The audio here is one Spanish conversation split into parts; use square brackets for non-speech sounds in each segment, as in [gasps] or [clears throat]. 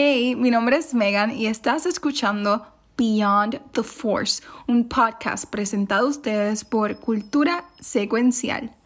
Hey, mi nombre es Megan y estás escuchando Beyond the Force, un podcast presentado a ustedes por Cultura Secuencial.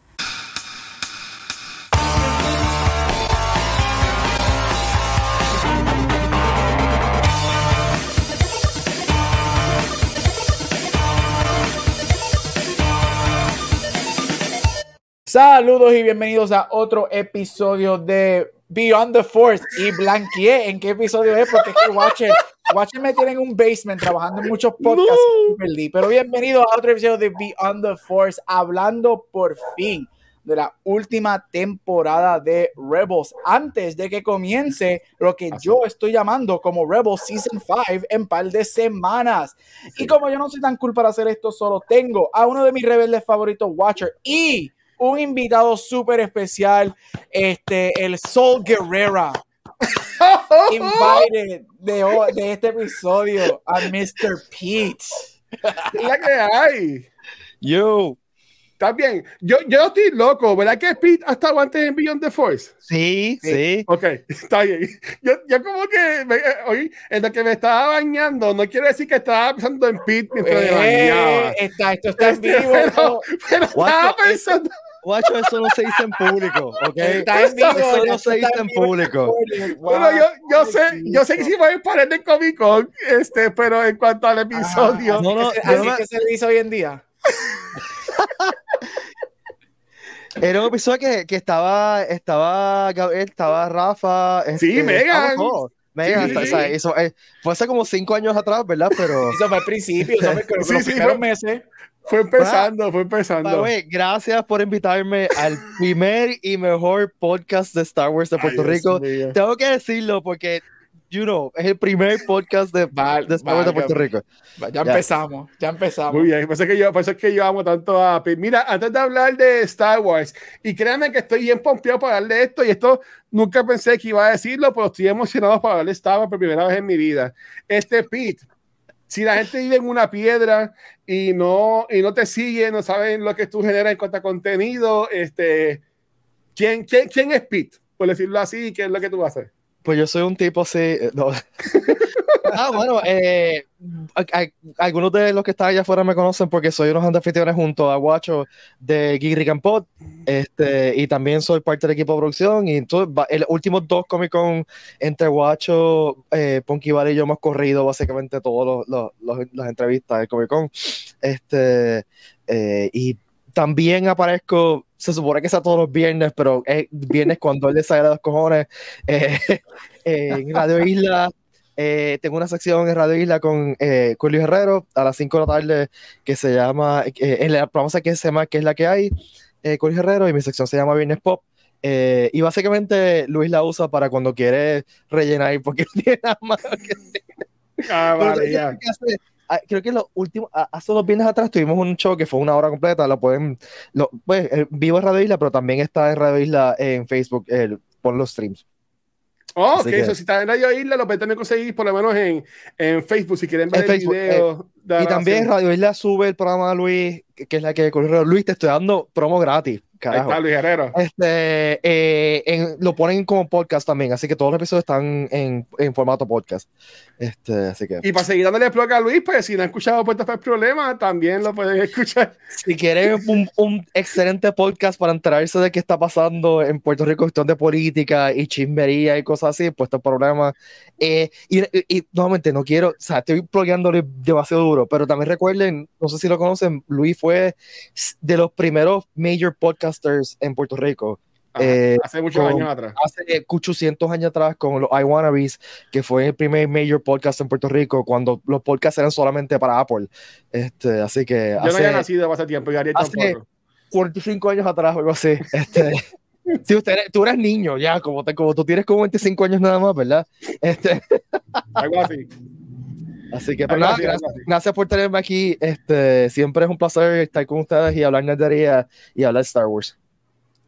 Saludos y bienvenidos a otro episodio de Beyond the Force. Y blanqueé en qué episodio es porque es que Watcher, Watcher me tiene en un basement trabajando en muchos podcasts. y Pero bienvenidos a otro episodio de Beyond the Force, hablando por fin de la última temporada de Rebels antes de que comience lo que yo estoy llamando como Rebels Season 5 en par de semanas. Y como yo no soy tan cool para hacer esto solo, tengo a uno de mis rebeldes favoritos, Watcher, y un invitado súper especial, este, el Soul Guerrera. [laughs] Invited de, de este episodio a Mr. Pete. la que hay. Yo. Está bien. Yo, yo estoy loco, ¿verdad que Pete ha estado antes en Beyond the Force? Sí, sí. Ok, [laughs] está bien. Yo, yo como que me, eh, hoy, en lo que me estaba bañando, no quiere decir que estaba pensando en Pete mientras Eh, me bañaba. está, esto está en [laughs] Este, vivo. pero, pero estaba pensando. Guacho, eso no se dice en público, ¿ok? Está en vivo. Eso no se dice en público. Bueno, yo, yo sé, yo sé que sí voy a parar de Comic Con, este, pero en cuanto al episodio, no, no, Así yo no- que se le dice hoy en día. [laughs] Era un episodio que, que estaba, estaba Gabriel, estaba Rafa. Sí, este, Megan. Megan, Sí, o sea, sí. eso, eh, fue hace como cinco años atrás, ¿verdad? Pero, [laughs] Eso fue al principio, creo que Sí, los sí, primeros fue- meses. fue empezando, fue empezando. gracias por invitarme al primer y mejor podcast de Star Wars de Puerto Rico. Tengo que decirlo porque, you know, es el primer podcast de, Val- de Star Wars de Puerto. Rico. Ya empezamos, ya empezamos. Muy bien, por eso, es que yo, por eso es que yo amo tanto a Pete. Mira, antes de hablar de Star Wars, y créanme que estoy bien pompeado para hablar de esto, y esto nunca pensé que iba a decirlo, pero estoy emocionado para hablar de Star Wars por primera vez en mi vida. Este Pete, si la gente vive en una piedra y no, y no te sigue, no saben lo que tú generas en cuanto a contenido, este, ¿quién, quién, quién es Pete? Por decirlo así, ¿qué es lo que tú vas a hacer? Pues yo soy un tipo así. eh, no. [laughs] ah, bueno, eh, a- a- algunos de los que están allá afuera me conocen porque soy unos anfitriones junto a Guacho de Geek and Pod, este, y también soy parte del equipo de producción. Y entonces, el últimos dos Comic Con entre Guacho, eh, Punky Bar y yo hemos corrido básicamente todas las entrevistas del Comic Con. Este, eh, y también aparezco, se supone que sea todos los viernes, pero es viernes cuando él le sale de los cojones. eh, [laughs] en Radio Isla. eh, tengo una sección en Radio Isla con, eh, con Luis Herrero a las 5 de la tarde que se llama, eh, en la programa que se llama ¿Qué es la que hay? eh, con Luis Herrero y mi sección se llama Viernes Pop. eh, y básicamente Luis la usa para cuando quiere rellenar porque no [laughs] tiene nada más que Ah, pero vale, ya. que hace- ah, creo que los últimos, ah, hace dos viernes atrás tuvimos un show que fue una hora completa, lo pueden, lo, pues, eh, vivo en Radio Isla, pero también está en Radio Isla en Facebook, eh, por los streams. Oh, Así ok, que- eso si están en Radio Isla, lo pueden también conseguir por lo menos en, en Facebook, si quieren ver el Facebook, video. de la Y también. Radio Isla sube el programa de Luis, que, que es la que corrió. Luis, te estoy dando promo gratis, Ahí carajo. está Luis Herrero. Este, eh, en- lo ponen como podcast también, así que todos los episodios están en, en formato podcast. Este, así que Y para seguir dándole plug a Luis, pues si no han escuchado Puertas para el Problema, también lo pueden escuchar. si quieren un, un excelente podcast para enterarse de qué está pasando en Puerto Rico, cuestión de política y chismería y cosas así, pues este programa. Eh, y, y- y, nuevamente, no quiero, o sea, estoy plugueándole demasiado duro, pero también recuerden, no sé si lo conocen, Luis fue de los primeros major podcasters en Puerto Rico. Ajá, Eh, hace muchos con- años atrás. hace 800 años atrás con los iWannabes, que fue el primer major podcast en Puerto Rico, cuando los podcasts eran solamente para Apple. Este, así que Yo no hace había nacido hace tiempo y hace- tampoco. 45 años atrás o algo así. [laughs] Este, si usted tú eres niño ya, como, te, como tú tienes como 25 años nada más, ¿verdad? Este, Algo así. Así que, Algo nada, gracias, gracias por tenerme aquí. Este, siempre es un placer estar con ustedes y hablar nerdería y hablar Star Wars.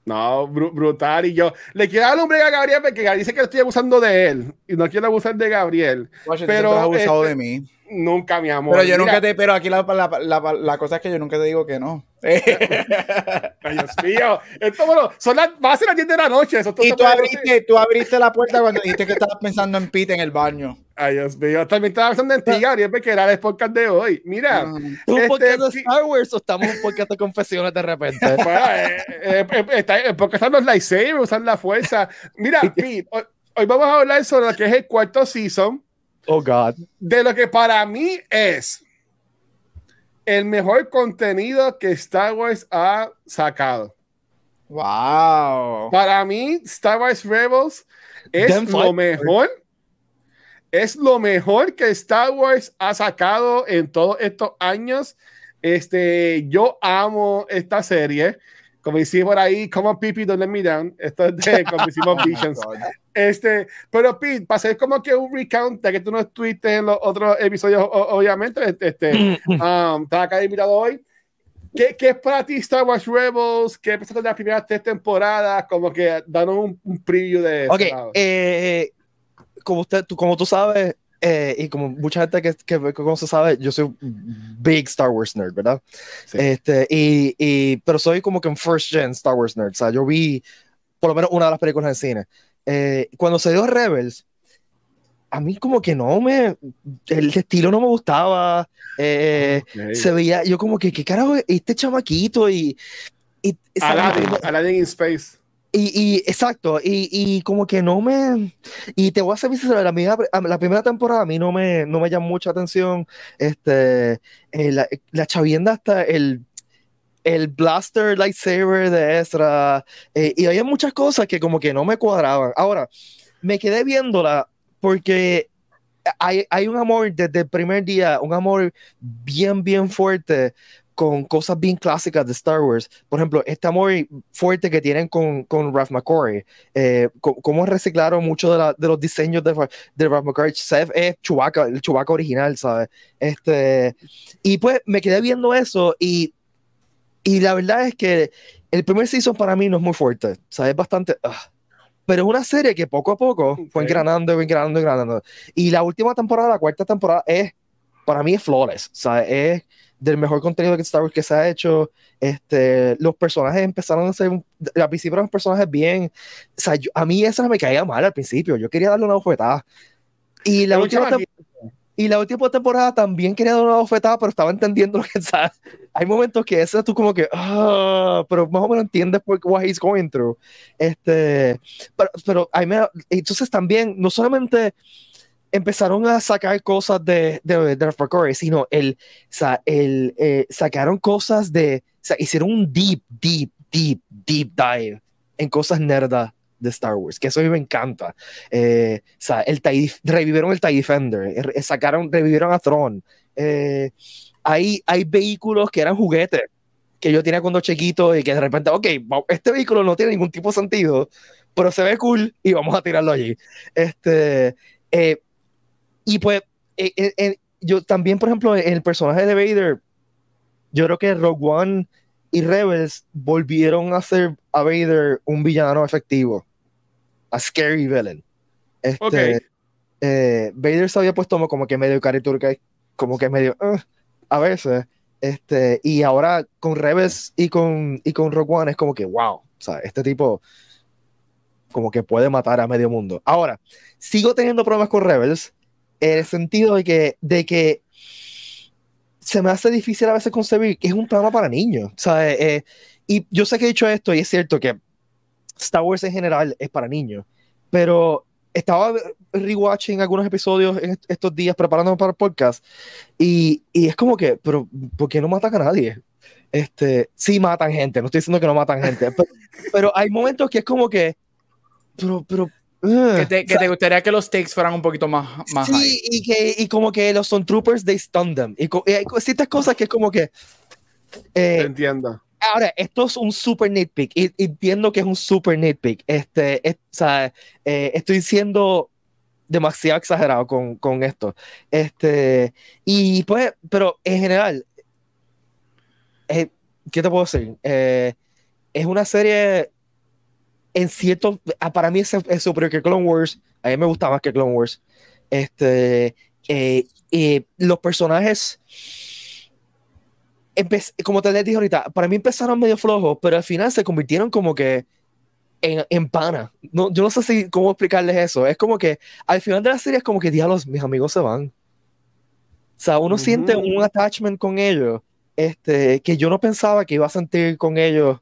No, bru- brutal. Y yo le quiero dar un break a Gabriel porque Gabriel dice que estoy abusando de él y no quiero abusar de Gabriel. Pero, has abusado este, de mí. Nunca, mi amor. Pero yo Mira, nunca te, pero aquí la, la, la, la cosa es que yo nunca te digo que no. [laughs] Ay, Dios mío. Esto, bueno, son las, va a ser las 10 de la noche. Eso y tú abriste, tú abriste la puerta cuando dijiste que estabas pensando en Pete en el baño. Ay, Dios mío. También estaba pensando en ti, Gabriel, porque era el podcast de hoy. Mira. Ah. ¿Es un Este, podcast de. Star Wars o estamos en un podcast de confesiones de repente? [laughs] Bueno, eh, eh, eh, está- eh, porque están los lightsabers, usan la fuerza. Mira, Pete, hoy, hoy vamos a hablar sobre lo que es el cuarto season, Oh, God. de lo que para mí es el mejor contenido que Star Wars ha sacado. Wow. Para mí, Star Wars Rebels es Damn lo mejor. Es lo mejor que Star Wars ha sacado en todos estos años. Este, yo amo esta serie. Como decía por ahí, Come on, Pipi, don't let me down. Esto es de [laughs] como hicimos Oh Visions. Este, pero Pete, para hacer como que un recount de que tú no estuviste en los otros episodios, obviamente, este, um, estás acá invitado hoy. ¿Qué, ¿Qué es para ti Star Wars Rebels? ¿Qué pensaste de las primeras tres temporadas? Como que danos un, un preview de eso. Ok, eh, como, usted, tú, como tú sabes, eh, y como mucha gente que, que, que conoce sabe, yo soy big Star Wars nerd, ¿verdad? Sí. Este, y, y, pero soy como que un first gen Star Wars nerd. O sea, yo vi por lo menos una de las películas en cine. Eh, cuando se dio Rebels, a mí como que no me, el estilo no me gustaba. eh, Ok. Se veía, yo como que, ¿qué carajo es este chamaquito? Y, y, Aladdin, Aladdin in Space. y, y exacto, y, y como que no me. Y te voy a sincero, la, primera- la primera temporada a mí no me, no me llama mucha atención. Este, eh, la, la chavienda hasta el, el blaster lightsaber de Ezra. eh, y había muchas cosas que como que no me cuadraban. Ahora, me quedé viéndola porque hay, hay un amor desde el primer día, un amor bien, bien fuerte con cosas bien clásicas de Star Wars. Por ejemplo, este amor fuerte que tienen con, con Ralph McCoy, eh, reciclaron mucho de, de los diseños de, de Ralph McCoy. Seth es Chewbacca, el Chewbacca original, ¿sabes? Este, y pues me quedé viendo eso y, y la verdad es que el primer season para mí no es muy fuerte, ¿sabes? Es bastante... ah. Pero es una serie que poco a poco fue Ok. engranando, engranando, engranando. Y la última temporada, la cuarta temporada, es, para mí es flawless, ¿sabes? Es del mejor contenido que Star Wars que se ha hecho. Este, los personajes empezaron a ser, al principio eran personajes bien, o sea, yo- a mí esa me caía mal al principio, yo quería darle una bofetada. Y la, última, tem- chamaquito. Y la última temporada también quería dar una bofetada, pero estaba entendiendo lo que [laughs] ¿sabes? Hay momentos que ese tú como que, ah, pero más o menos entiendes por what he's going through. Este, pero, pero ahí me- entonces también, no solamente empezaron a sacar cosas de, de, de McCoy, sino el, o sea, el, eh, sacaron cosas de, o sea, hicieron un deep, deep, deep, deep dive en cosas nerdas de Star Wars, que eso a mí me encanta. Eh, el revivieron el TIE Defender, eh, sacaron, revivieron a Throne. Eh, hay, hay vehículos que eran juguetes que yo tenía cuando chiquito y que de repente, ok, este vehículo no tiene ningún tipo de sentido, pero se ve cool y vamos a tirarlo allí. Este, y pues, yo también, por ejemplo, en el personaje de Vader, yo creo que Rogue One y Rebels volvieron a hacer a Vader un villano efectivo, a scary villain. Este, Ok. eh, Vader se había puesto como que medio cariturca, como que medio "Ugh", a veces. Este, y ahora con Rebels y con, y con Rogue One es como que wow, o sea, este tipo como que puede matar a medio mundo. Ahora, sigo teniendo problemas con Rebels en el sentido de que, de que se me hace difícil a veces concebir que es un programa para niños. O sea, eh, y yo sé que he dicho esto y es cierto que Star Wars en general es para niños, pero estaba rewatching algunos episodios en est- estos días preparándome para el podcast y, y es como que, pero ¿por qué no matan a nadie? Este, sí matan gente, no estoy diciendo que no matan gente, pero, pero hay momentos que es como que, pero, pero, ugh. Que te, que te gustaría que los takes fueran un poquito más, más high. Sí, y, que, y como que los son troopers, they stun them. Y, co- y hay ciertas cosas que es como que. eh, Entiendo. Ahora, esto es un super nitpick. Y, entiendo que es un super nitpick. Este, es- o sea, eh, estoy siendo demasiado exagerado con, con esto. Este, y pues, pero en general, eh, ¿qué te puedo decir? Eh, es una serie en cierto, ah, para mí es, superior que Clone Wars, a mí me gusta más que Clone Wars. Este, los personajes, como te les dije ahorita, para mí empezaron medio flojos, pero al final se convirtieron como que en, en pana. No, yo no sé si cómo explicarles eso. Es como que al final de la serie es como que, diablos, mis amigos se van. O sea, uno Ujú. siente un attachment con ellos este, que yo no pensaba que iba a sentir con ellos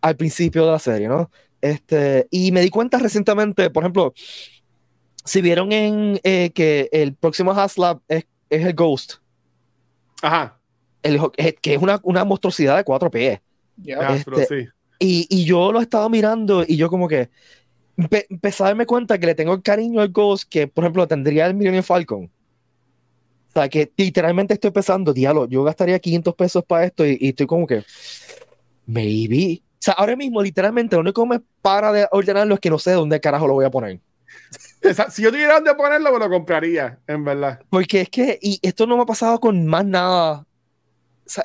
al principio de la serie, ¿no? Este, y me di cuenta recientemente, por ejemplo, si vieron en eh, que el próximo Haslab es, es el Ghost, Ajá. El, eh, que es una, una monstruosidad de cuatro pies. Yeah. Ah, Este, sí. Y, y yo lo estaba mirando y yo como que empe- empecé a darme cuenta que le tengo el cariño al Ghost que, por ejemplo, tendría el Millennium Falcon. O sea, que literalmente estoy pensando, diablo, yo gastaría 500 pesos para esto y, y estoy como que, maybe. O sea, ahora mismo, literalmente, lo único que me para de ordenarlo es que no sé dónde carajo lo voy a poner. Esa- si yo tuviera dónde ponerlo, me lo compraría, en verdad. Porque es que, y esto no me ha pasado con más nada.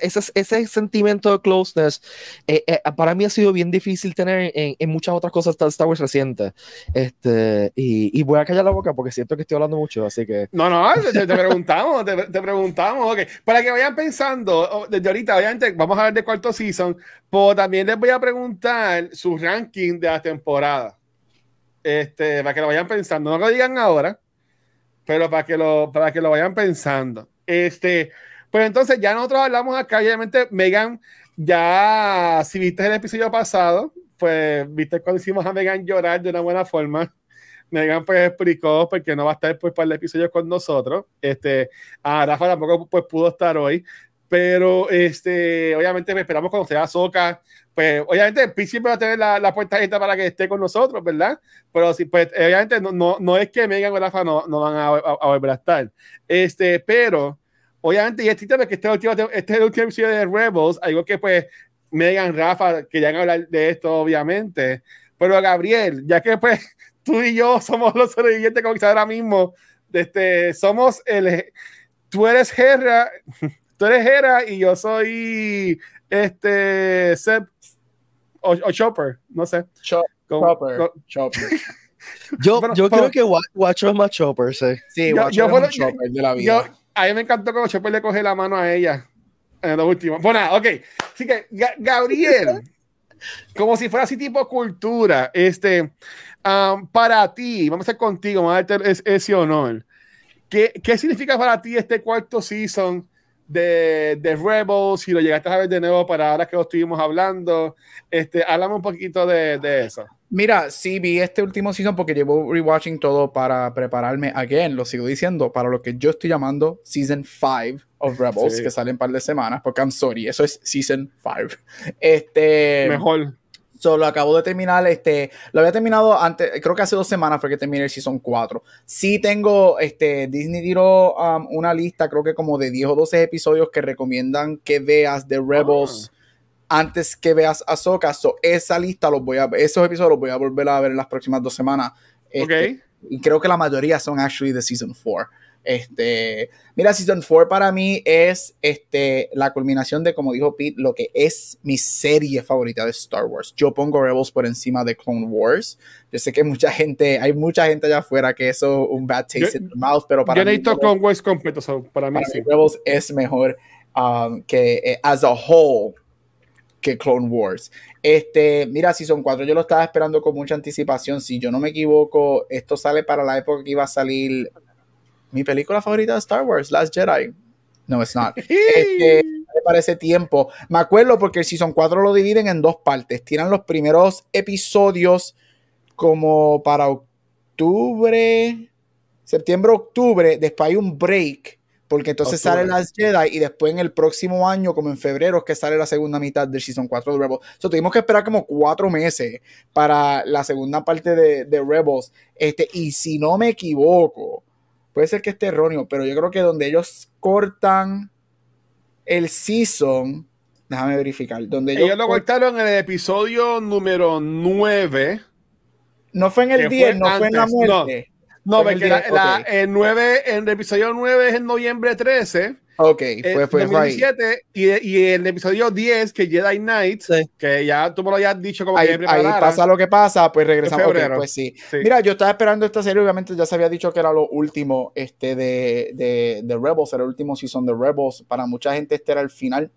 Ese, ese sentimiento de closeness, eh, eh, para mí ha sido bien difícil tener en, en muchas otras cosas de Star Wars recientes. Este, y, y voy a callar la boca porque siento que estoy hablando mucho, así que. No, no, te, preguntamos, te, te preguntamos, ok. Para que vayan pensando, desde ahorita, obviamente, vamos a hablar de cuarto season, pero también les voy a preguntar su ranking de la temporada. Este, para que lo vayan pensando, no lo digan ahora, pero para que lo, para que lo vayan pensando. Este, pues entonces ya nosotros hablamos acá, obviamente, Megan, ya si viste el episodio pasado, pues viste cuando hicimos a Megan llorar de una buena forma. Megan pues explicó porque no va a estar pues para el episodio con nosotros. Este, a Rafa tampoco pues pudo estar hoy, pero este, obviamente pues, esperamos cuando sea Soca, pues obviamente Pete siempre va a tener la, la puerta abierta para que esté con nosotros, ¿verdad? Pero sí, pues obviamente no, no, no es que Megan o Rafa no, no van a, a, a volver a estar. Este, pero obviamente y este tema que este, último, este es el último episodio de Rebels, algo que pues Megan, Rafa querían hablar de esto, obviamente. Pero Gabriel, ya que pues [laughs] tú y yo somos los sobrevivientes, como quizás ahora mismo, este, somos el. Tú eres Hera, [laughs] tú eres Hera y yo soy este Seb o, o Chopper, no sé. Chop- Como- Chopper. Chopper. [laughs] Yo, Bueno, yo creo que Wa- Watcher es más Chopper, sí. Sí, Yo- Watcher yo es lo- yo- Chopper de la yo, vida. A mí me encantó cuando Chopper le coge la mano a ella en lo último. Bueno, ok. Así que, Ga- Gabriel, como si fuera así tipo cultura, este, um, para ti, vamos a estar contigo, vamos a darte es- ese honor. ¿Qué, ¿Qué significa para ti este cuarto season de, de Rebels? Si lo llegaste a ver de nuevo para ahora que lo estuvimos hablando, este, háblame un poquito de, de eso. Mira, sí vi este último season porque llevo rewatching todo para prepararme, again, lo sigo diciendo, para lo que yo estoy llamando Season 5 of Rebels, Sí. que sale en un par de semanas, porque I'm sorry, eso es Season 5. Este, Mejor. Solo acabo de terminar, este, lo había terminado antes, creo que hace dos semanas fue que terminé el Season 4. Sí tengo, este, Disney tiró um, una lista, creo que como de 10 o 12 episodios que recomiendan que veas de Rebels antes que veas Ahsoka. So, esa lista los voy a esos episodios los voy a volver a ver en las próximas dos semanas. Este, ok. y creo que la mayoría son actually de Season 4. Este, mira, Season 4 para mí es este, la culminación de, como dijo Pete, lo que es mi serie favorita de Star Wars. Yo pongo Rebels por encima de Clone Wars. Yo sé que mucha gente, hay mucha gente allá afuera que eso es un bad taste Yo- in the mouth, pero para Yo mí, necesito con West completo, so, para mí para sí. mí Rebels es mejor um, que eh, as a whole que Clone Wars. Este, mira, Season 4 yo lo estaba esperando con mucha anticipación. Si yo no me equivoco, esto sale para la época que iba a salir mi película favorita de Star Wars, Last Jedi. No, it's not. [laughs] Este, para ese tiempo. Me acuerdo porque el Season 4 lo dividen en dos partes. Tienen los primeros episodios como para octubre, septiembre, octubre. Después hay un break porque entonces Octubre. sale Last Jedi y después en el próximo año, como en febrero, es que sale la segunda mitad del Season 4 de Rebels. So, tuvimos que esperar como cuatro meses para la segunda parte de, de Rebels. Este, y si no me equivoco, puede ser que esté erróneo, pero yo creo que donde ellos cortan el season, déjame verificar, donde ellos, Ellos lo cortaron en el episodio número 9. no fue en el que 10, fue no fue en la no. muerte. No, porque el la, 10, la- ok. el 9, en el episodio 9 es en noviembre 13 Ok, Eh, fue, fue, fue ahí. 2017 y, y el episodio 10, que Jedi Knight, Sí. que ya tú me lo habías dicho como Ahí, que ahí pasa lo que pasa, pues regresamos. En Ok, febrero. pues sí. Sí. Mira, yo estaba esperando esta serie, obviamente ya se había dicho que era lo último este, de, de, de Rebels, era el último season de Rebels. Para mucha gente este era el final.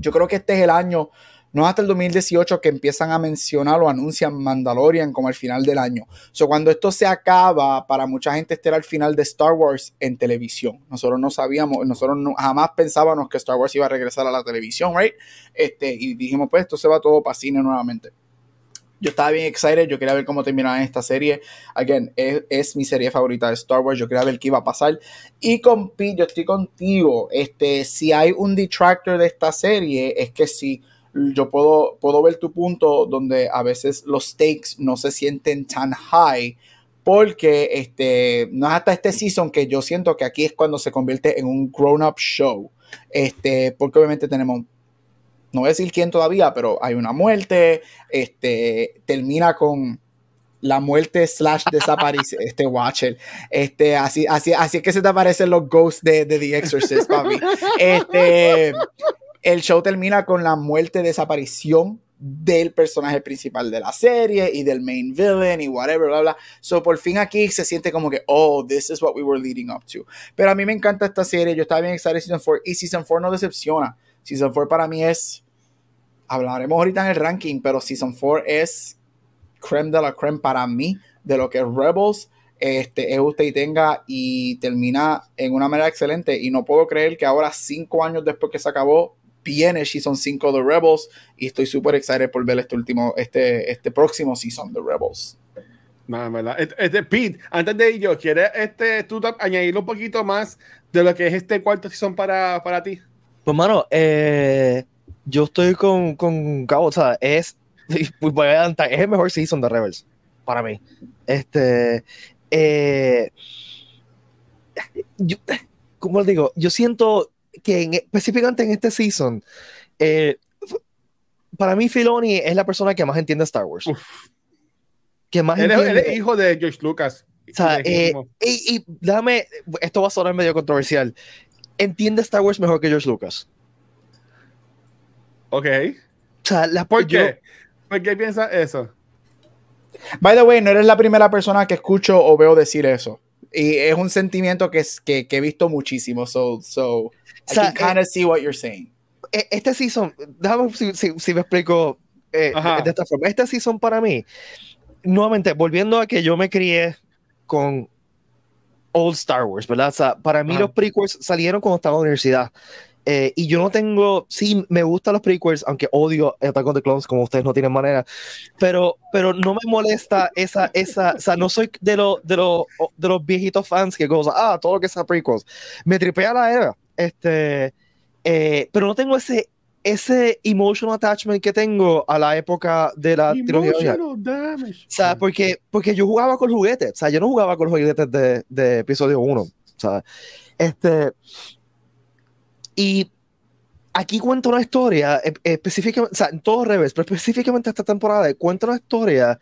Yo creo que este es el año, no hasta el 2018 que empiezan a mencionar o anuncian Mandalorian como el final del año. So, cuando esto se acaba, para mucha gente este era el final de Star Wars en televisión. Nosotros no sabíamos, nosotros no- jamás pensábamos que Star Wars iba a regresar a la televisión, right? Este, y dijimos, pues esto se va todo para cine nuevamente. Yo estaba bien excited, yo quería ver cómo terminaba esta serie. Again, es, es mi serie favorita de Star Wars, yo quería ver qué iba a pasar. Y con Pete, yo estoy contigo. Este, si hay un detractor de esta serie, es que sí, yo puedo, puedo ver tu punto donde a veces los stakes no se sienten tan high. Porque este, no es hasta este season que yo siento que aquí es cuando se convierte en un grown-up show. Este, porque obviamente tenemos no voy a decir quién todavía, pero hay una muerte, este, termina con la muerte slash desaparición, [laughs] este Watcher, este, así, así, así es que se te aparecen los ghosts de, The Exorcist, papi. Este, el show termina con la muerte, desaparición del personaje principal de la serie y del main villain y whatever, bla, bla. So, por fin aquí se siente como que, oh, this is what we were leading up to. Pero a mí me encanta esta serie, yo estaba bien excited Season 4 y Season 4 no decepciona. Season 4 para mí es, hablaremos ahorita en el ranking, pero Season 4 es creme de la creme para mí, de lo que Rebels, este, es usted y tenga y termina en una manera excelente. Y no puedo creer que ahora, cinco años después que se acabó, viene Season 5 de Rebels y estoy súper excited por ver este último, este, este próximo Season de Rebels. En verdad. Este, este, Pete, antes de ello, ¿quieres este, tú añadirle un poquito más de lo que es este cuarto season para, para ti? Pues, mano, eh, yo estoy con, con Cabo, o sea, es, pues, [laughs] voy a adelantar, es el mejor season de Rebels, para mí. Este, eh, yo, ¿cómo lo digo? Yo siento que en- específicamente en este season, eh, para mí Filoni es la persona que más entiende Star Wars. Uf. Que más Él es, él entiende. es hijo de George Lucas. O sea, eh, y, y déjame, esto va a sonar medio controversial. Entiende Star Wars mejor que George Lucas. ok. O sea, la, ¿Por yo- qué? ¿Por qué piensas eso? By the way, no eres la primera persona que escucho o veo decir eso. Y es un sentimiento que, es, que, que he visto muchísimo. So, so I sea, can kind of see what you're saying. e- este season, déjame si, si- si me explico eh, de esta forma. Este season para mí, nuevamente, volviendo a que yo me crié con Old Star Wars, ¿verdad? O sea, para mí Ajá. los prequels salieron cuando estaba en la universidad. Eh, y yo no tengo, sí, me gustan los prequels, aunque odio Attack on the Clones, como ustedes no tienen manera, pero, pero no me molesta esa, esa, o sea, no soy de, los de, los de los viejitos fans que gozan, ah, todo lo que sea prequels. Me tripea la era, este, eh, pero no tengo ese, ese emotional attachment que tengo a la época de la trilogía original. Emotional damage. O sea, porque, porque yo jugaba con juguetes. O sea, yo no jugaba con los juguetes de, de episodio 1. O sea, este. Y aquí cuento una historia, e- específicamente, o sea, en todo revés, pero específicamente esta temporada, cuento una historia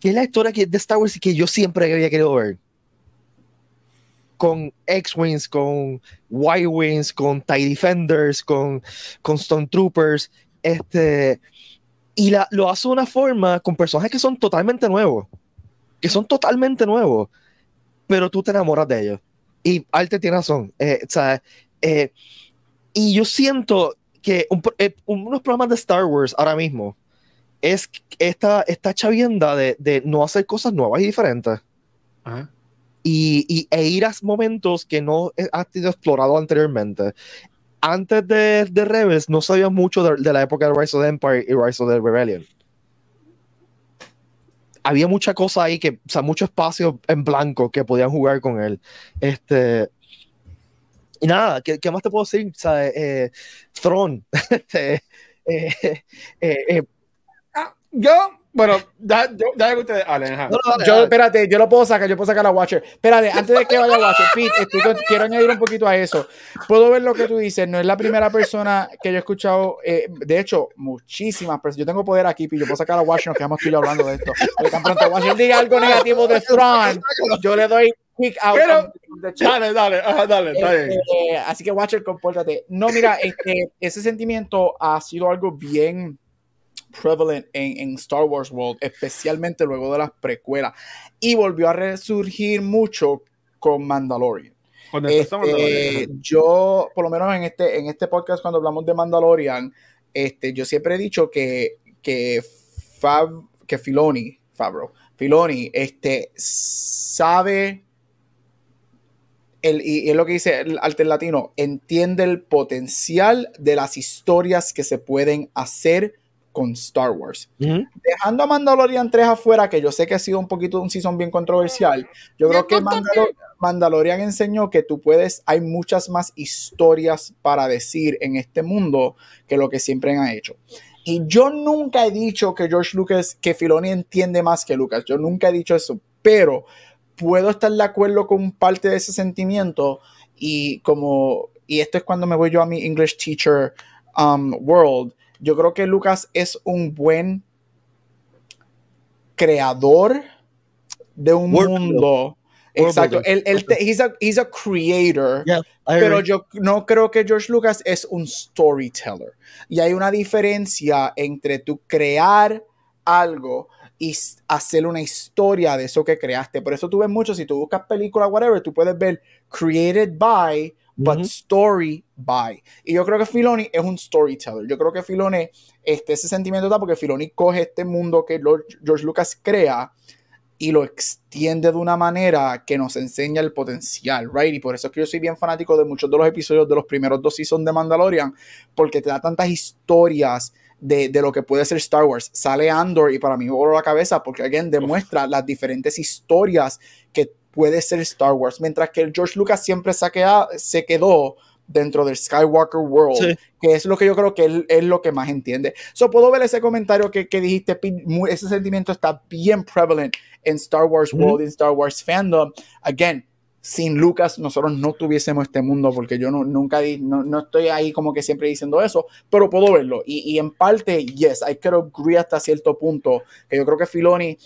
que es la historia que, de Star Wars que yo siempre había querido ver. Con X-Wings, con Y-Wings, con TIE Defenders, con, con Stormtroopers. Este y la, lo hace de una forma con personajes que son totalmente nuevos, que son totalmente nuevos, pero tú te enamoras de ellos. Y Arte tiene razón. eh, o sea, eh, y yo siento que un eh, unos programas de Star Wars ahora mismo es esta, esta chavienda de, de no hacer cosas nuevas y diferentes. Ajá. Y, y- e ir a momentos que no eh, has sido explorado anteriormente. Antes de, de Rebels no sabía mucho de, la época de Rise of the Empire y Rise of the Rebellion. Había mucha cosa ahí que, o sea, mucho espacio en blanco que podían jugar con él. Este, y nada, ¿qué, más te puedo decir? O sea, eh, Throne. este, [laughs] eh, eh, eh, Yo, bueno, ya, yo, ya ustedes hablen, no, no, dale, Yo, dale. espérate, yo lo puedo sacar, yo puedo sacar a Watcher. Espérate, antes de que vaya Watcher, Pete, estoy con- quiero añadir un poquito a eso. Puedo ver lo que tú dices, no es la primera persona que yo he escuchado, eh, de hecho, muchísimas personas. Yo tengo poder aquí, Pete, yo puedo sacar a Watcher, nos quedamos yo hablando de esto. Pero tan pronto Watcher diga algo negativo de Thrawn, yo le doy kick out Pero-. Dale, dale, ajá, dale, está bien. Este, así que Watcher, compórtate. No, mira, este, ese sentimiento ha sido algo bien prevalent en, en Star Wars World, especialmente luego de las precuelas. Y volvió a resurgir mucho con Mandalorian. Este, yo, por lo menos en este, en este podcast, cuando hablamos de Mandalorian, este, yo siempre he dicho que, que, Fab, que Filoni, Favreau, Filoni, este, sabe, el, y es lo que dice el Alter Latino, entiende el potencial de las historias que se pueden hacer con Star Wars Ujú. dejando a Mandalorian 3 afuera, que yo sé que ha sido un poquito un season bien controversial, yo creo que Mandalo- Mandalorian enseñó que tú puedes, hay muchas más historias para decir en este mundo que lo que siempre han hecho. Y yo nunca he dicho que George Lucas, que Filoni entiende más que Lucas, yo nunca he dicho eso, pero puedo estar de acuerdo con parte de ese sentimiento y como, y esto es cuando me voy yo a mi English teacher um, world, yo creo que Lucas es un buen creador de un World mundo. Exacto. Él, él te- he's, a, he's a creator. Yeah, Pero yo no creo que George Lucas es un storyteller. Y hay una diferencia entre tú crear algo y hacer una historia de eso que creaste. Por eso tú ves mucho, si tú buscas películas, whatever, tú puedes ver created by, but story by. Y yo creo que Filoni es un storyteller. Yo creo que Filoni, este, ese sentimiento está porque Filoni coge este mundo que Lord- George Lucas crea y lo extiende de una manera que nos enseña el potencial, right? Y por eso es que yo soy bien fanático de muchos de los episodios de los primeros dos seasons de Mandalorian, porque te da tantas historias de, de lo que puede ser Star Wars. Sale Andor y para mí me voló la cabeza porque alguien demuestra las diferentes historias que puede ser Star Wars, mientras que el George Lucas siempre se, ha quedado- se quedó dentro del Skywalker World, Sí. que es lo que yo creo que él es lo que más entiende. So, puedo ver ese comentario que, que dijiste, muy- ese sentimiento está bien prevalent en Star Wars. World, en Star Wars fandom. Again, sin Lucas nosotros no tuviésemos este mundo, porque yo no, nunca di- no, no estoy ahí como que siempre diciendo eso, pero puedo verlo. Y, y en parte, yes, I could agree hasta cierto punto, que yo creo que Filoni,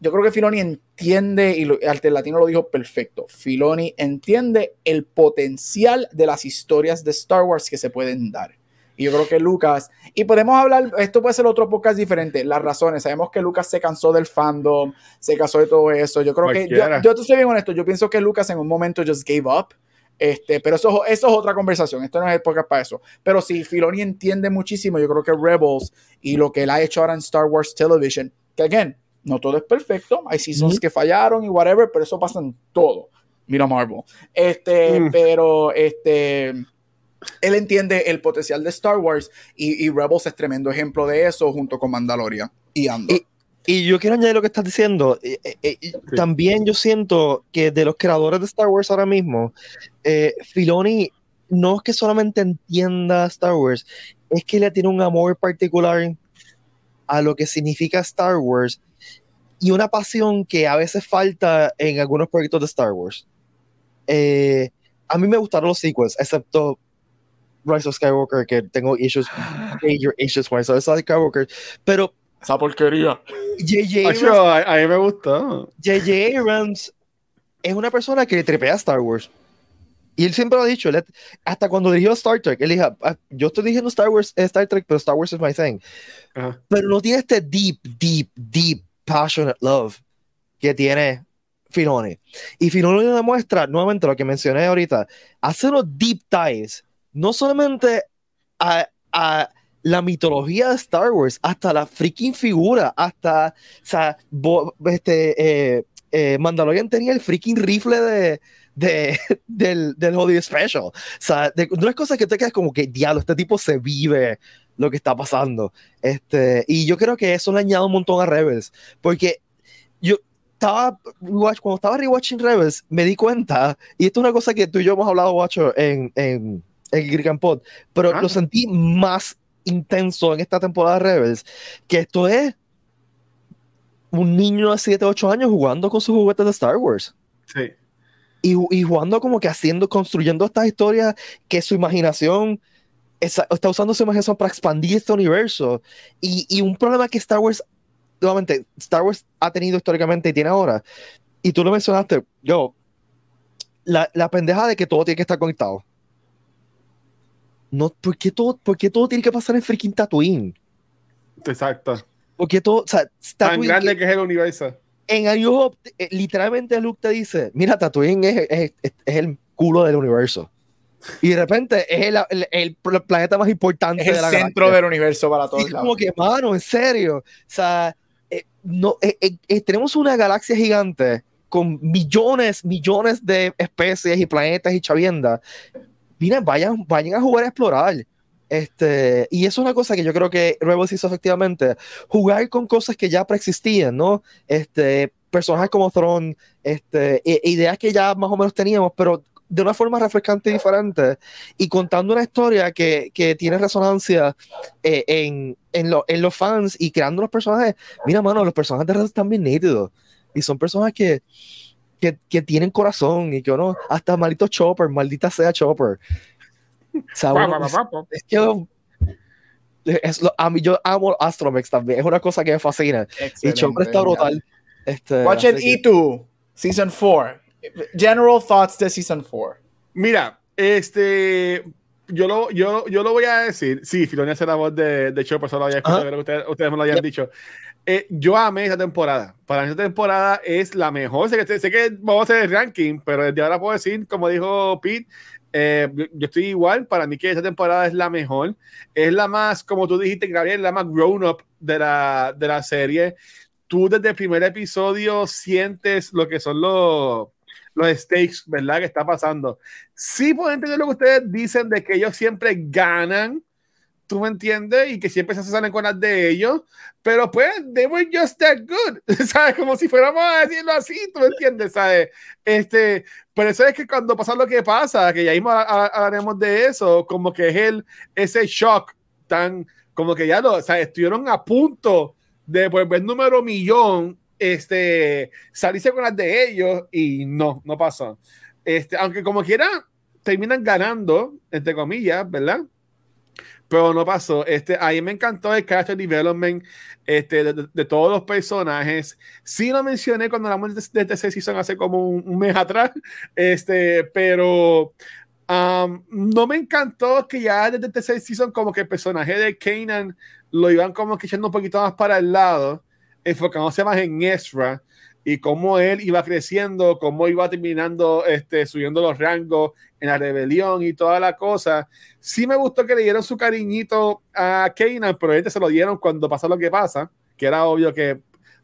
yo creo que Filoni entiende, y lo, Alter Latino lo dijo perfecto, Filoni entiende el potencial de las historias de Star Wars que se pueden dar. Y yo creo que Lucas, y podemos hablar, esto puede ser otro podcast diferente, las razones, sabemos que Lucas se cansó del fandom, se cansó de todo eso, yo creo que, yo, yo soy bien honesto, yo pienso que Lucas en un momento just gave up, este, pero eso, eso es otra conversación, esto no es podcast para eso, pero si Filoni entiende muchísimo, yo creo que Rebels y lo que él ha hecho ahora en Star Wars Television, que again, no todo es perfecto, hay seasons que fallaron y whatever, pero eso pasa en todo. Mira Marvel. Este, Mm. pero este él entiende el potencial de Star Wars y, y Rebels es tremendo ejemplo de eso junto con Mandalorian y Andor. Y- Y yo quiero añadir lo que estás diciendo. eh, eh, eh, También yo siento que de los creadores de Star Wars ahora mismo, eh, Filoni no es que solamente entienda Star Wars, es que le tiene un amor particular a lo que significa Star Wars y una pasión que a veces falta en algunos proyectos de Star Wars. Eh, a mí me gustaron los sequels, excepto Rise of Skywalker, que tengo issues, [gasps] major issues con Rise of Skywalker, pero Esa porquería. J.J. Abrams, a, a mí me gustó. J.J. Abrams es una persona que le trepea a Star Wars. Y él siempre lo ha dicho, él- hasta cuando dirigió Star Trek, él dijo, "Ah, yo estoy dirigiendo Star Wars, eh, Star Trek, pero Star Wars es my thing. Ajá. Pero no tiene este deep, deep, deep, passionate love que tiene Filoni. Y Filoni lo demuestra, nuevamente lo que mencioné ahorita, hace unos deep dives, no solamente a, la mitología de Star Wars, hasta la freaking figura, hasta, o sea, este, eh, eh, Mandalorian tenía el freaking rifle de, de, del, del Holiday Special. O sea, de, de unas cosas que te quedas como que, diablo, este tipo se vive lo que está pasando. Este, y yo creo que eso le añade un montón a Rebels, porque yo estaba, cuando estaba rewatching Rebels, me di cuenta, y esto es una cosa que tú y yo hemos hablado, Guacho, en, en, en Greek and Pod, pero Ah. lo sentí más intenso en esta temporada de Rebels, que esto es un niño de 7, 8 años jugando con sus juguetes de Star Wars. Sí. Y, y jugando como que haciendo, construyendo estas historias que su imaginación esa- está usando su imaginación para expandir este universo. Y, y un problema que Star Wars, nuevamente, Star Wars ha tenido históricamente y tiene ahora. Y tú lo mencionaste, yo, la, la pendeja de que todo tiene que estar conectado. No, ¿por qué todo, por qué todo tiene que pasar en freaking Tatooine? Exacto. Porque todo, o sea, Tan Tatooine, grande que- que es el universo. En A New Hope, eh, literalmente Luke te dice, mira, Tatooine es, es, es- es el culo del universo. Y de repente es el, el- el planeta más importante Es el de la centro galaxia. del universo para Y todos como lados. que, mano, en serio. O sea, eh, no, eh, eh, eh, tenemos una galaxia gigante con millones, millones de especies y planetas y chaviendas. Mira, vayan, vayan a jugar a explorar. Este, y es una cosa que yo creo que Rebels hizo efectivamente. Jugar con cosas que ya preexistían, ¿no? Este, personajes como Thrawn, este, i- ideas que ya más o menos teníamos, pero de una forma refrescante y diferente. Y contando una historia que, que tiene resonancia eh, en, en, lo- en los fans y creando los personajes. Mira, mano, los personajes de Rebels están bien nítidos. Y son personas que, que, que tienen corazón y que uno, hasta maldito Chopper, maldita sea Chopper. Es que es lo- a mí yo amo Astromex también, es una cosa que me fascina. Y Excelente. Chopper está brutal. Este, Watch it que- E2, Season 4. General thoughts de Season 4. Mira, este. Yo lo, yo, yo lo voy a decir. Sí, Filonia hace la voz de, de Chopper, solo había escuchado, creo que ustedes, ustedes me lo habían Yep. dicho. Eh, yo amé esta temporada. Para mí, esta temporada es la mejor. Sé que, sé que vamos a hacer el ranking, pero desde ahora puedo decir, como dijo Pete, eh, yo, estoy igual. Para mí, que esta temporada es la mejor. Es la más, como tú dijiste, Gabriel, la más grown-up de la, de la serie. Tú, desde el primer episodio, sientes lo que son los los stakes, ¿verdad? Que está pasando. Sí puedo entender lo que ustedes dicen de que ellos siempre ganan, ¿tú me entiendes? Y que siempre se salen con las de ellos, pero pues, they were just that good, [laughs] ¿sabes? Como si fuéramos a decirlo así, ¿tú me entiendes? ¿Sabes? Este, pero eso es que cuando pasa lo que pasa, que ya mismo ha- ha- hablaremos de eso, como que es el, ese shock tan, como que ya lo, o sea, estuvieron a punto de volver número millón, este, salirse con las de ellos y no, no pasó. Este, aunque como quiera, terminan ganando, entre comillas, ¿verdad? Pero no pasó. Este, ahí me encantó el character development este, de, de- todos los personajes. Sí lo mencioné cuando hablamos de, de tercer season hace como un, un mes atrás, este, pero um, no me encantó que ya desde tercer season como que el personaje de Kanan lo iban como que echando un poquito más para el lado, enfocándose más en Ezra y cómo él iba creciendo, cómo iba terminando, este, subiendo los rangos en la rebelión y toda la cosa. Sí me gustó que le dieron su cariñito a Kanan, pero este se lo dieron cuando pasó lo que pasa, que era obvio que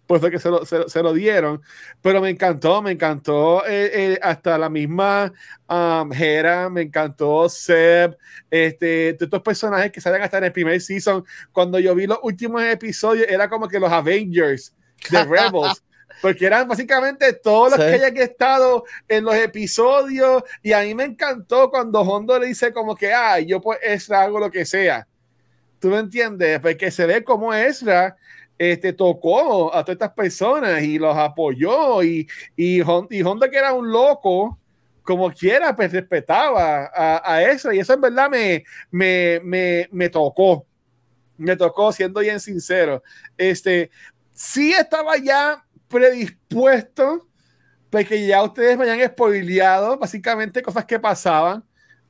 pues que se lo, se, se lo dieron, pero me encantó, me encantó eh, eh, hasta la misma um, Hera, me encantó Seb, este, de estos personajes que salen hasta en el primer season, cuando yo vi los últimos episodios, era como que los Avengers de [laughs] Rebels. Porque eran básicamente todos los Sí. que hayan estado en los episodios. Y a mí me encantó cuando Hondo le dice como que, ah, yo pues Ezra hago lo que sea. ¿Tú me entiendes? Porque se ve como Ezra este, tocó a todas estas personas y los apoyó. Y, y, y Honda, que era un loco, como quiera, pues respetaba a, a Ezra. Y eso en verdad me, me, me, me tocó. Me tocó, siendo bien sincero. Este, sí estaba ya predispuesto, porque ya ustedes me habían spoileado básicamente cosas que pasaban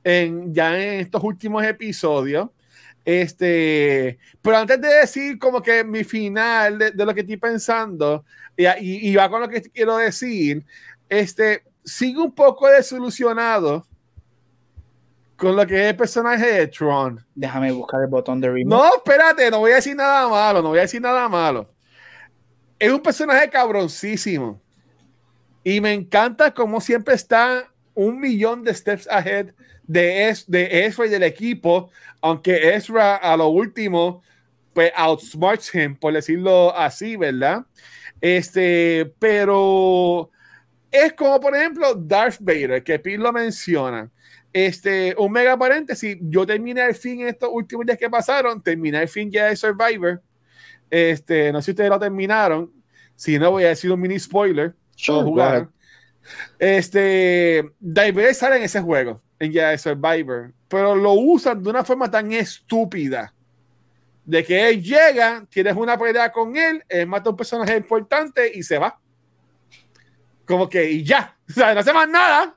en, ya en estos últimos episodios. Este, pero antes de decir como que mi final de, de lo que estoy pensando, y, y, y va con lo que quiero decir, este, sigo un poco desilusionado con lo que es el personaje de Tron. Déjame buscar el botón de remake. No, espérate, no voy a decir nada malo, no voy a decir nada malo. Es un personaje cabroncísimo. Y me encanta como siempre está un millón de steps ahead de, es, de Ezra y del equipo, aunque Ezra a lo último, pues outsmarts him, por decirlo así, ¿verdad? Este, pero es como, por ejemplo, Darth Vader, que Pete lo menciona. Este, un mega paréntesis, yo terminé al fin en estos últimos días que pasaron, terminé al fin ya de Survivor. Este, no sé si ustedes lo terminaron. Si no, voy a decir un mini spoiler. Sure, jugaron. Este, Vader sale en ese juego, en ya Survivor, pero lo usan de una forma tan estúpida. De que él llega, tienes una pelea con él, él mata a un personaje importante y se va. Como que, y ya, [laughs] o sea, no hace más nada.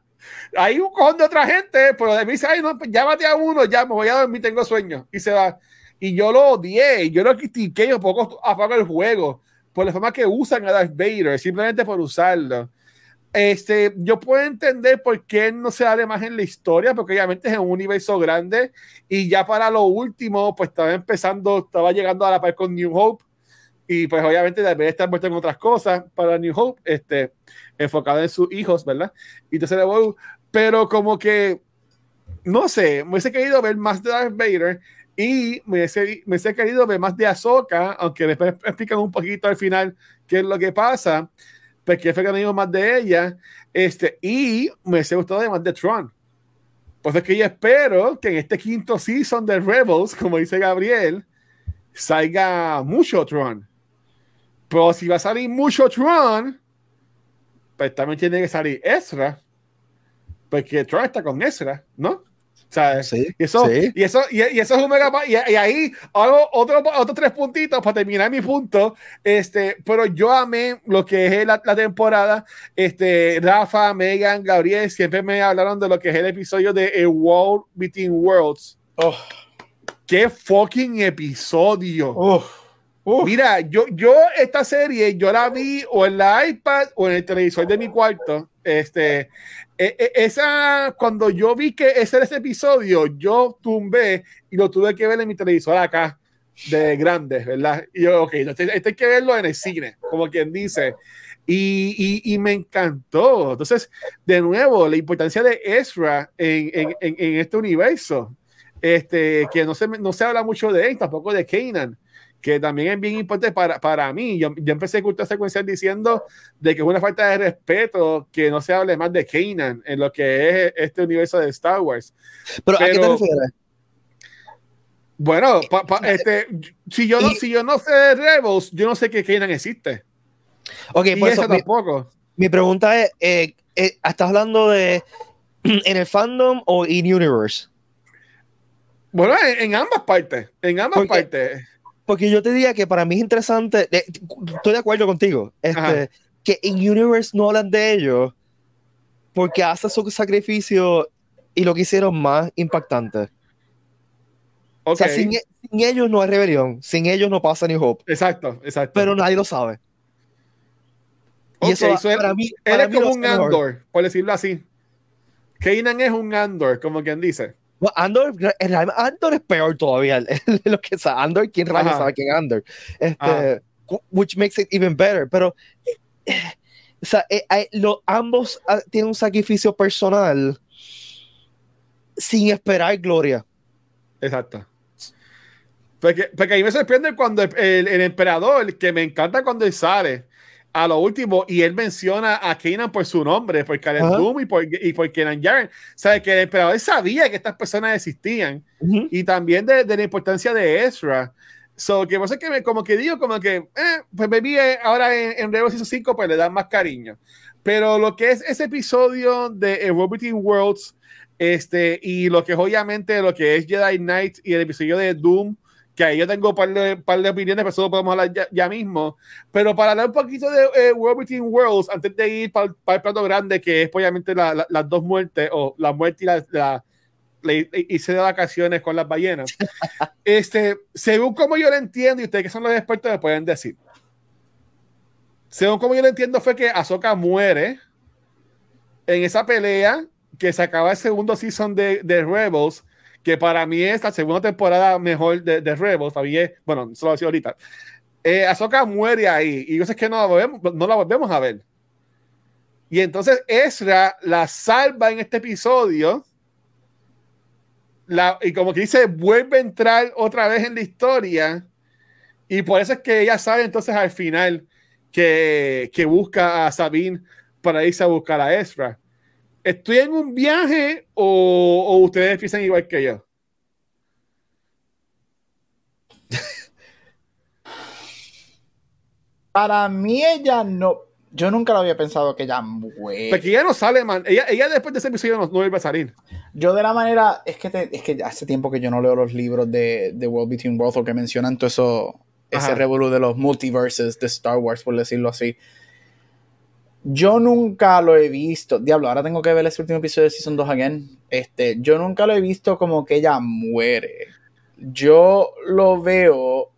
Hay un cojón de otra gente, pero de mí dice, ay, no, pues llámate a uno, ya me voy a dormir, tengo sueño. Y se va. Y yo lo odié, yo lo critiqué, yo poco apago el juego por la forma que usan a Darth Vader, simplemente por usarlo. Este, yo puedo entender por qué no se da más en la historia, porque obviamente es un universo grande y ya para lo último, pues estaba empezando, estaba llegando a la par con New Hope y pues obviamente debe estar muerto en otras cosas para New Hope, este, enfocado en sus hijos, ¿verdad? Y entonces, pero como que, no sé, me hubiese querido ver más de Darth Vader y me hubiese, me hubiese querido ver más de Ahsoka, aunque después explican un poquito al final qué es lo que pasa porque fue que más de ella, este, y me ha gustado además de Tron. Pues es que yo espero que en este quinto season de Rebels, como dice Gabriel, salga mucho Tron. Pero si va a salir mucho Tron, pues también tiene que salir Ezra. Porque Tron está con Ezra, ¿no? Y, eso, y, eso, y, eso es un mega. Y, ahí hago otros otro tres puntitos para terminar mi punto. Este, pero yo amé lo que es la, la, temporada. Este, Rafa, Megan, Gabriel siempre me hablaron de lo que es el episodio de A World Between Worlds. Oh. ¡Qué fucking episodio! Mira, yo, yo esta serie yo la vi o en la iPad o en el televisor de mi cuarto. Este, esa, cuando yo vi que ese era ese episodio, yo tumbé y lo tuve que ver en mi televisor acá, de grandes, ¿verdad? Y yo, ok, este, este hay que verlo en el cine, como quien dice. Y, y, y, me encantó. Entonces, de nuevo, la importancia de Ezra en, en, en, este universo, este, que no se, no se habla mucho de él, tampoco de Kanan que también es bien importante para, para mí. Yo, yo empecé a secuencial diciendo de que es una falta de respeto que no se hable más de Kanan en lo que es este universo de Star Wars. Pero, ¿a qué te refieres? Bueno, este, si, yo no, si yo no sé de Rebels, yo no sé que Kanan existe. Ok, por eso, tampoco. Mi, pregunta es, eh, eh, ¿estás hablando de [clears throat] en el fandom o in universe? Bueno, en, ambas partes, en ambas partes porque yo te diría que para mí es interesante, eh, estoy de acuerdo contigo, este, que en Universe no hablan de ellos porque hace su sacrificio y lo que hicieron más impactante. O sea, sin, ellos no hay rebelión, sin ellos no pasa New Hope. Exacto, exacto. Pero nadie lo sabe. y eso, para mí, él es como un Andor, por decirlo así. Kanan es un Andor, como quien dice. Andor, Andor es peor todavía. lo que es Andor, ¿quién rayos sabe quién es Andor? Este, which makes it even better. Pero, eh, o sea, eh, ambos ah, tienen un sacrificio personal sin esperar gloria. Exacto. Porque, porque ahí me sorprende cuando el, el, el emperador, que me encanta cuando él sale, a lo último, y él menciona a Kanan por su nombre, por Karen Doom y por, y por Kenan Jaren. Sabe que el emperador sabía que estas personas existían y también de, de, la importancia de Ezra. So, que pasa que me, como que digo, como que, eh, pues me vi eh, ahora en, en Rebels 5, pues le dan más cariño. Pero lo que es ese episodio de Roboting Worlds, este, y lo que es obviamente lo que es Jedi Knight y el episodio de Doom, que ahí yo tengo un par de, par de opiniones, pero eso lo podemos hablar ya, mismo. Pero para hablar un poquito de eh, World Between Worlds, antes de ir para, el plato grande, que es obviamente la, las dos muertes, o la muerte y la, la, hice de vacaciones con las ballenas. [laughs] este, según como yo lo entiendo, y ustedes que son los expertos me pueden decir. Según como yo lo entiendo, fue que Ahsoka muere en esa pelea que se acaba el segundo season de, de Rebels que para mí es la segunda temporada mejor de, de Rebels, bueno, solo lo decía ahorita. Eh, Ahsoka muere ahí y yo sé que no la, volvemos, no la volvemos a ver. Y entonces Ezra la salva en este episodio. La, y como que dice, vuelve a entrar otra vez en la historia. Y por eso es que ella sabe entonces al final que, que busca a Sabine para irse a buscar a Ezra. ¿Estoy en un viaje o, ustedes piensan igual que yo? Para mí ella no, yo nunca lo había pensado que ella muere. Porque ella no sale, man. Ella, ella después de ese episodio no, no vuelve a salir. Yo de la manera, es que, es que hace tiempo que yo no leo los libros de, de World Between Worlds o que mencionan todo eso, ese revolú de los multiverses de Star Wars, por decirlo así Yo nunca lo he visto. Diablo, ahora tengo que ver ese último episodio de Season 2 again. Este, yo nunca lo he visto como que ella muere. Yo lo veo.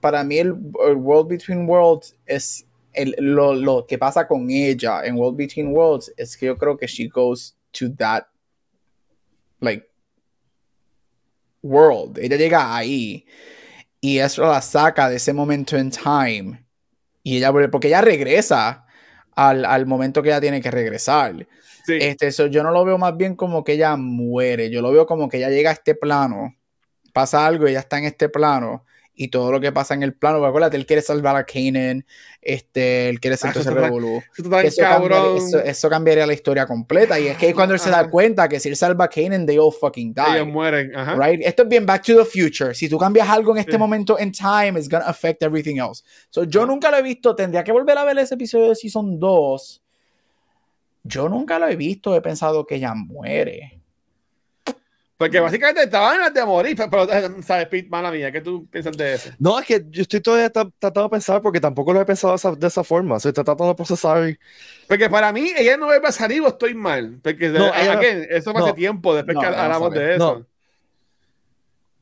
Para mí, el, World Between Worlds es el- lo, lo que pasa con ella en World Between Worlds. Es que yo creo que she goes to that, like, world. Ella llega ahí y eso la saca de ese momento en time. Y ella vuelve, porque ella regresa al, al momento que ella tiene que regresar. Sí. Este, so, yo no lo veo más bien como que ella muere, yo lo veo como que ella llega a este plano, pasa algo, ella está en este plano, y todo lo que pasa en el plano, porque acuérdate, él quiere salvar a Kanan, este, él quiere Ah, eso está- revolú. Eso Eso, cambiaría, eso, eso cambiaría la historia completa, y es que cuando él se da cuenta que si él salva a Kanan, they all fucking die. Ellos mueren. Ajá. Right? Esto es bien Back to the Future. Si tú cambias algo en este Sí. momento en time, it's gonna affect everything else. So, yo nunca lo he visto. Tendría que volver a ver ese episodio de Season 2. Yo nunca lo he visto. He pensado que ella muere. Porque básicamente estaban en de morir. Pero, pero, ¿sabes, Pete? Mala mía, ¿qué tú piensas de eso? No, es que yo estoy todavía tra- tratando de pensar porque tampoco lo he pensado de esa, de esa forma. Estoy tratando de procesar. Porque para mí, ella no va a salir o estoy mal. Porque No, de- ella- again, eso fue hace no. tiempo después No, que no hablamos de eso. No.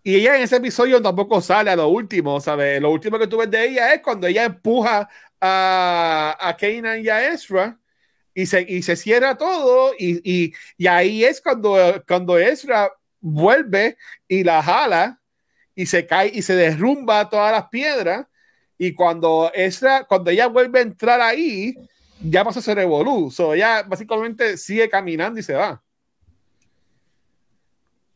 Y ella en ese episodio tampoco sale a lo último, ¿sabes? Lo último que tú ves de ella es cuando ella empuja a, a Kanan y a Ezra y se, y se cierra todo y, y, y ahí es cuando, cuando Ezra vuelve y la jala y se cae y se derrumba todas las piedras y cuando Ezra, cuando ella vuelve a entrar ahí, ya pasó ese revolú. So, ella básicamente sigue caminando y se va.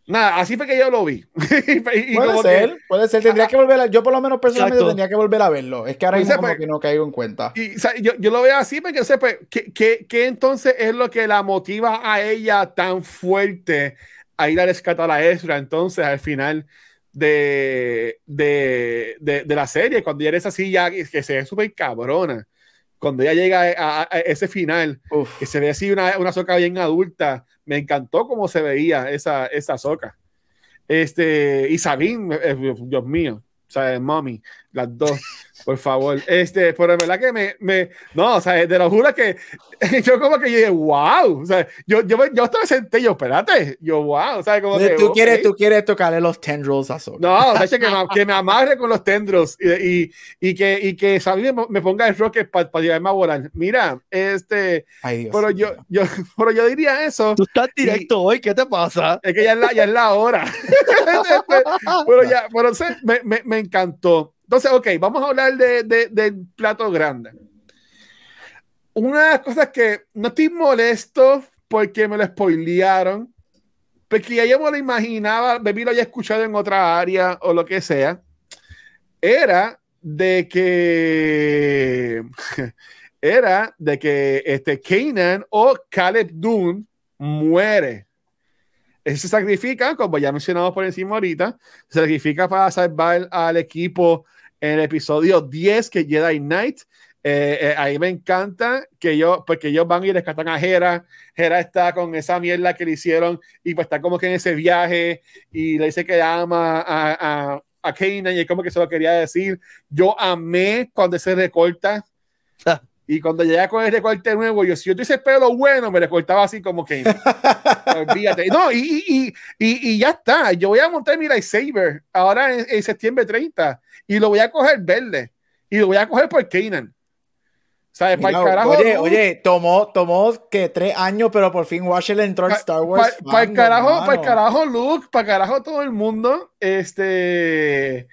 Nada, así fue que yo lo vi. [laughs] Y Puede como ser, que- puede ser. Tendría que volver a, yo por lo menos personalmente Exacto. tendría que volver a verlo. Es que ahora Pues mismo sepa- que no caigo en cuenta. Y o sea, yo, yo lo veo así porque sé, pues, ¿qué, qué, qué entonces es lo que la motiva a ella tan fuerte a ir a rescatar a Ezra entonces al final de, de, de, de la serie? Cuando ella es así, ya que se ve súper cabrona. Cuando ella llega a, a- a ese final, Uf. que se ve así una, una soca bien adulta, me encantó cómo se veía esa, esa soca. Este, y Sabine, eh, Dios mío, o sea, mommy, las dos, [laughs] por favor. Este, pero en verdad que me, me no, o sea, te lo juro que [laughs] yo como que yo dije, wow, o sea, yo, yo, yo me senté, yo, espérate, yo, wow, o sea, como que, tú, ok. quieres, tú quieres tocarle los tendrils a Sokka. No, o sea, que, me, que me amarre con los tendros y, y, y que, y que Sabine me, ponga el rocket para llevarme a volar. Mira, este, Ay, Dios pero yo, mío. yo, [laughs] pero yo diría eso. Tú estás directo hoy, ¿qué te pasa? Es que ya es la, ya es la hora. [laughs] pero ya, pero se- me, me, me encantó. Entonces, ok, vamos a hablar de, de- del plato grande. Una de las cosas que no estoy molesto porque me lo spoilearon, porque ya yo me lo imaginaba, Baby lo había escuchado en otra área o lo que sea, era de que [laughs] era de que este Kanan o Caleb Dune muere. Él se sacrifica, como ya mencionamos por encima ahorita, se sacrifica para salvar al equipo en el episodio 10 que Jedi Knight. Eh, eh, ahí me encanta que yo, porque ellos van y rescatan a Hera. Hera está con esa mierda que le hicieron y pues está como que en ese viaje y le dice que ama a, a, a Kanan y es como que se lo quería decir. Yo amé cuando se recorta y cuando llega con el recorte nuevo, yo si yo tuviese pelo bueno, me recortaba así como que [laughs] olvídate. No, y, y, y, y, ya está. Yo voy a montar mi lightsaber ahora en, en septiembre 30 y lo voy a coger verde y lo voy a coger por Kanan. ¿Sabes? Para el carajo. oye, no. oye, tomó, tomó que tres años, pero por fin Watcher entró en Star Wars. Para el fandom, carajo, para el carajo Luke, para el carajo todo el mundo. Este.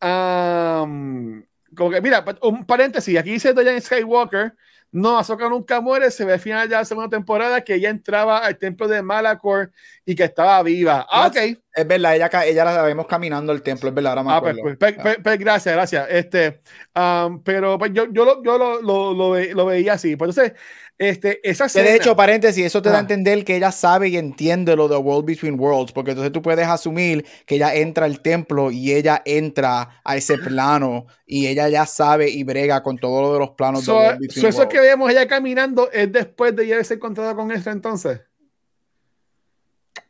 am, como que, mira, un paréntesis, aquí dice Diane Skywalker, no, Ahsoka nunca muere, se ve al final de la segunda temporada que ella entraba al templo de Malachor y que estaba viva. Ah, ok. Es verdad, ella, ella la vemos caminando al templo, es verdad, ahora me Ah, pues, acuerdo. pues, pues, pues, pues, gracias, gracias. Este, am, pero pues, yo, yo, lo, yo lo, lo, lo, ve- lo veía así. Pues, entonces, este, esa Que de escena- hecho, paréntesis, eso te da a Ah. entender que ella sabe y entiende lo de World Between Worlds, porque entonces tú puedes asumir que ella entra al templo y ella entra a ese plano y ella ya sabe y brega con todo lo de los planos So, de World Between so eso Worlds. que vemos ella caminando es después de ya haberse encontrado con esto entonces.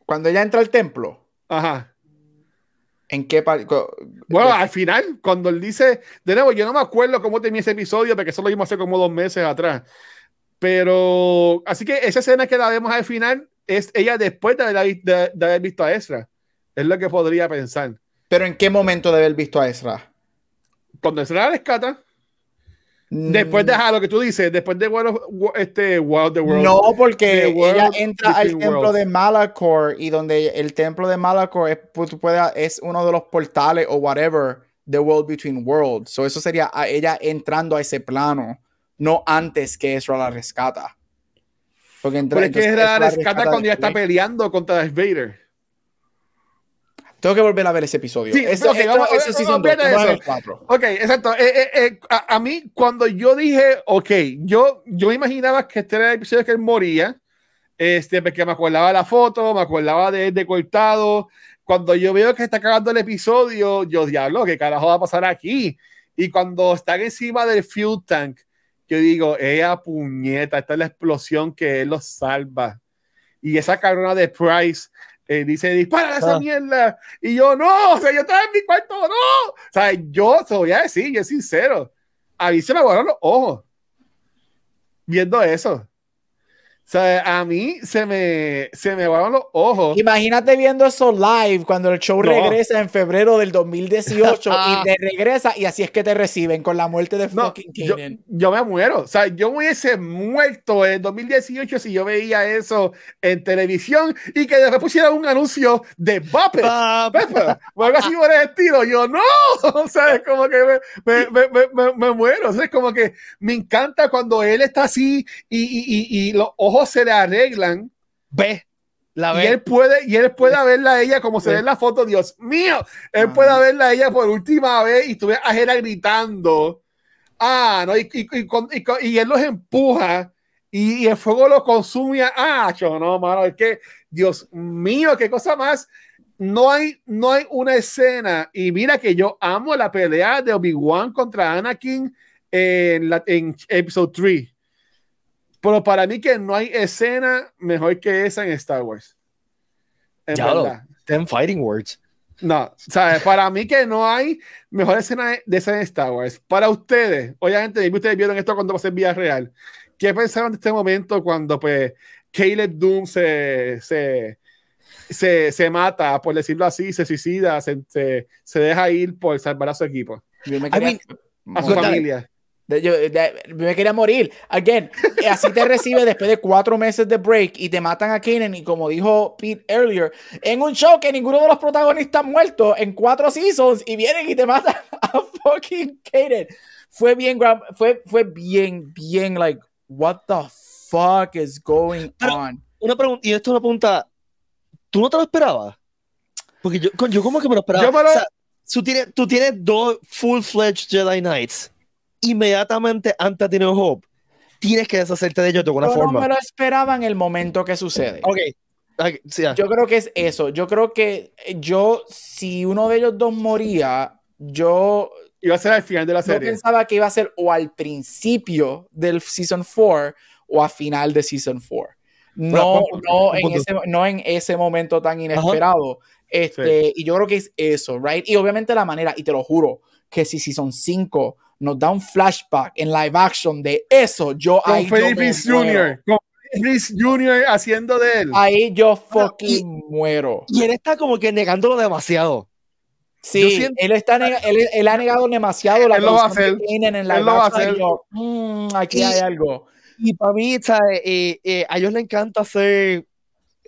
Cuando ella entra al templo, Ajá. ¿en qué parte? Bueno, al final, cuando él dice, de nuevo, yo no me acuerdo cómo tenía ese episodio, porque eso lo vimos hace como dos meses atrás. Pero, así que esa escena que la vemos al final es ella después de haber, de, de haber visto a Ezra. Es lo que podría pensar. Pero ¿en qué momento de haber visto a Ezra? Cuando Ezra la rescata. Después de Mm, ah, lo que tú dices, después de World of, este, World the World. No, porque ella entra al templo de Malachor y donde el templo de Malachor es, pu- tú puedes- es uno de los portales o whatever The World Between Worlds. So eso sería a ella entrando a ese plano, no antes que Ezra la rescata. Porque entra, Pero es que Ezra la Ezra rescata cuando ya está peleando contra Darth Vader. Tengo que volver a ver ese episodio. Sí, Eso, ok, esto- vamos- ese vamos- season de en eso. el cuatro. Ok, exacto. Eh, eh, eh, a, a mí, cuando yo dije, ok, yo, yo imaginaba que este era el episodio que él moría, este, porque me acordaba de la foto, me acordaba de él decortado. Cuando yo veo que está cagando el episodio, yo diablo, ¿qué carajo va a pasar aquí? Y cuando están encima del fuel tank, yo digo, ella puñeta, esta es la explosión que él los salva. Y esa cabrona de Price eh, dice, dispara esa Ah. mierda. Y yo, no, o sea, yo estaba en mi cuarto, no. O sea, yo te voy a decir, yo sincero, a mí se me los ojos viendo eso. Sea, a mí se me, se me aguaron los ojos. Imagínate viendo eso live cuando el show No. regresa en febrero del [laughs] 2018 y te regresa y así es que te reciben con la muerte de No, fucking yo, yo me muero. O sea, yo hubiese muerto en 2018 si yo veía eso en televisión y que después pusiera un anuncio de. Pa- Pepper, o algo así por el estilo. Yo no, [laughs] o sea, es como que me, me, me, me, me- me muero. O sea, es como que me encanta cuando él está así y, y, y, y los ojos se le arreglan Ve, la y él puede y él puede [laughs] verla a ella como se ve en la foto. Dios mío, él Ah. puede verla a ella por última vez y tú ves a Jera gritando. Ah, no, y, y, y y él los empuja y, el fuego los consume. Ah, yo no, mano, es que, Dios mío, qué cosa más. No hay, no hay una escena. Y mira que yo amo la pelea de Obi-Wan contra Anakin en, la, en episodio 3. Pero para mí que no hay escena mejor que esa en Star Wars. En Ya lo- verdad. Ten fighting words. No, ¿sabes? Para mí que no hay mejor escena de- esa en Star Wars. Para ustedes, obviamente, ustedes vieron esto cuando a ser vía real. ¿Qué pensaron de este momento cuando, pues, Caleb Doom se, se, se, se mata, por decirlo así, se suicida, se, se, se deja ir por salvar a su equipo, Yo me I quería, mean, a su Cuéntame. familia? Yo- me quería morir. Again, así te recibe después de cuatro meses de break y te matan a Kanan. Y como dijo Pete earlier, en un show que ninguno de los protagonistas han muerto en cuatro seasons y vienen y te matan a fucking Kanan. Fue bien, fue, fue bien, bien, like, what the fuck is going Pero- on? Una pregunta, y esto es una pregunta. ¿Tú no te lo esperabas? Porque yo, yo como que me lo esperaba. Yo me lo- O sea, tú, tienes, tú tienes dos full-fledged Jedi Knights. Inmediatamente antes de New Hope, tienes que deshacerte de ellos de alguna Yo forma. no me lo esperaba en el momento que sucede. Ok. Ok, sí, ya. Yo creo que es eso. Yo creo que yo, si uno de ellos dos moría, yo Iba a ser al final de la no serie. pensaba que iba a ser o al principio del Season 4 o a final de Season 4. No, Bueno, no, en ese, no en ese momento tan inesperado. Este, Y yo creo que es eso, ¿right? Y obviamente la manera, y te lo juro, que si Season 5 nos da un flashback en live action de eso, yo Con ahí yo Freddie me Prinze muero. Jr. Con Prinze Jr. haciendo de él. Ahí yo Bueno, fucking muero. Y él está como que negándolo demasiado. Sí, Yo siento- él, está él, él ha negado demasiado la Él lo va a hacer. Kanan en la Él lo va a live action, hacer. y yo, "Mm, aquí Y- hay algo. Y para mí. Eh, eh, a ellos les encanta hacer